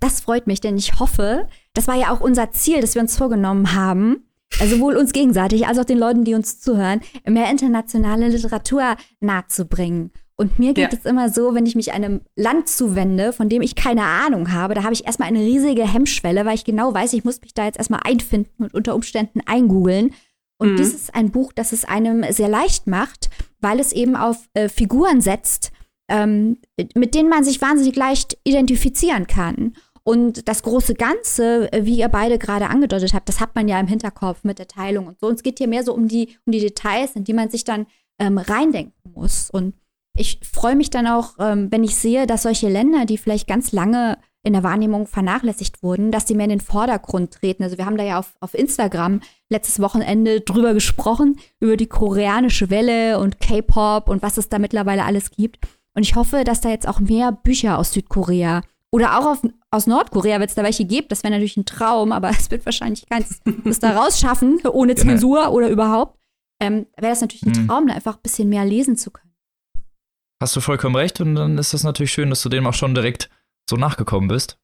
Das freut mich, denn ich hoffe, das war ja auch unser Ziel, das wir uns vorgenommen haben, also sowohl uns gegenseitig als auch den Leuten, die uns zuhören, mehr internationale Literatur nahezubringen. Und mir geht ja. es immer so, wenn ich mich einem Land zuwende, von dem ich keine Ahnung habe, da habe ich erstmal eine riesige Hemmschwelle, weil ich genau weiß, ich muss mich da jetzt erstmal einfinden und unter Umständen eingoogeln. Und mhm. dies ist ein Buch, das es einem sehr leicht macht, weil es eben auf äh, Figuren setzt, ähm, mit denen man sich wahnsinnig leicht identifizieren kann. Und das große Ganze, äh, wie ihr beide gerade angedeutet habt, das hat man ja im Hinterkopf mit der Teilung und so. Und es geht hier mehr so um die, um die Details, in die man sich dann ähm, reindenken muss. Und ich freue mich dann auch, ähm, wenn ich sehe, dass solche Länder, die vielleicht ganz lange in der Wahrnehmung vernachlässigt wurden, dass die mehr in den Vordergrund treten. Also wir haben da ja auf, auf Instagram letztes Wochenende drüber gesprochen, über die koreanische Welle und K-Pop und was es da mittlerweile alles gibt. Und ich hoffe, dass da jetzt auch mehr Bücher aus Südkorea oder auch auf, aus Nordkorea, wenn es da welche gibt, das wäre natürlich ein Traum, aber es wird wahrscheinlich keins das da rausschaffen, ohne genau. Zensur oder überhaupt. Ähm, wäre das natürlich ein mhm. Traum, da einfach ein bisschen mehr lesen zu können. Hast du vollkommen recht und dann ist es natürlich schön, dass du dem auch schon direkt so nachgekommen bist.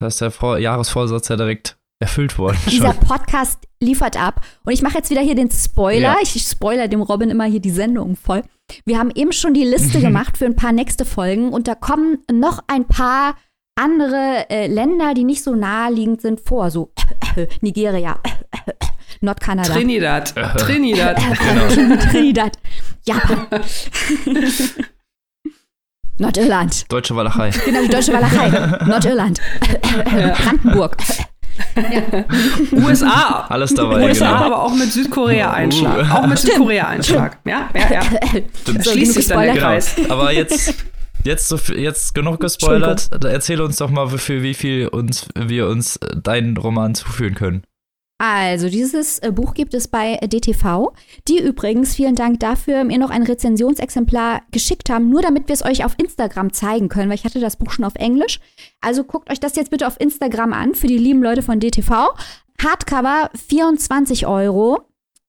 Da ist der Vor Jahresvorsatz ja direkt erfüllt worden. Dieser schon. Podcast liefert ab. Und ich mache jetzt wieder hier den Spoiler. Ja. Ich spoiler dem Robin immer hier die Sendung voll. Wir haben eben schon die Liste gemacht für ein paar nächste Folgen und da kommen noch ein paar andere äh, Länder, die nicht so naheliegend sind, vor. So Nigeria, Nordkanada. Trinidad. Trinidad. genau. Trinidad. Japan. Nordirland. Deutsche Walachei. Genau, die Deutsche Walachei. Nordirland. Brandenburg. Ja. USA. Alles dabei. USA, genau. aber auch mit Südkorea-Einschlag. Uh. Auch mit Südkorea-Einschlag. Ja, ja, ja. Stimmt. So, Schließt sich dann der Kreis. Genau. Aber jetzt, jetzt, so, jetzt genug gespoilert. Erzähl uns doch mal, für wie viel uns, wir uns deinen Roman zuführen können. Also, dieses äh, Buch gibt es bei DTV, die übrigens, vielen Dank dafür, mir noch ein Rezensionsexemplar geschickt haben, nur damit wir es euch auf Instagram zeigen können, weil ich hatte das Buch schon auf Englisch. Also guckt euch das jetzt bitte auf Instagram an, für die lieben Leute von DTV. Hardcover 24 Euro.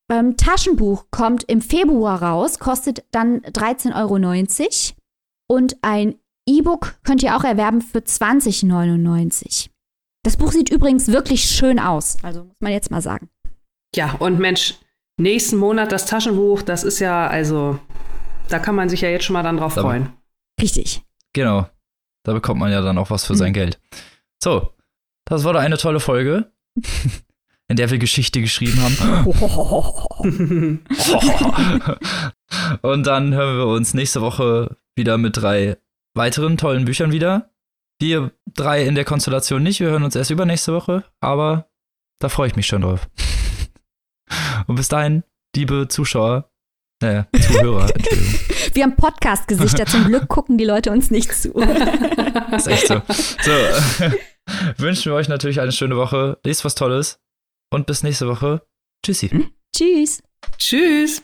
Ähm, Taschenbuch kommt im Februar raus, kostet dann 13,90 Euro. Und ein E-Book könnt ihr auch erwerben für 20,99 Euro. Das Buch sieht übrigens wirklich schön aus, also muss man jetzt mal sagen. Ja, und Mensch, nächsten Monat das Taschenbuch, das ist ja, also, da kann man sich ja jetzt schon mal dann drauf freuen. Richtig. Genau. Da bekommt man ja dann auch was für mhm. sein Geld. So, das war doch eine tolle Folge, in der wir Geschichte geschrieben haben. Und dann hören wir uns nächste Woche wieder mit drei weiteren tollen Büchern wieder. Wir drei in der Konstellation nicht. Wir hören uns erst übernächste Woche, aber da freue ich mich schon drauf. Und bis dahin, liebe Zuschauer, Naja, Zuhörer, Entschuldigung. Wir haben Podcast-Gesichter, zum Glück gucken die Leute uns nicht zu. Das ist echt so. So, äh, wünschen wir euch natürlich eine schöne Woche. Lest was Tolles und bis nächste Woche. Tschüssi. Tschüss. Tschüss.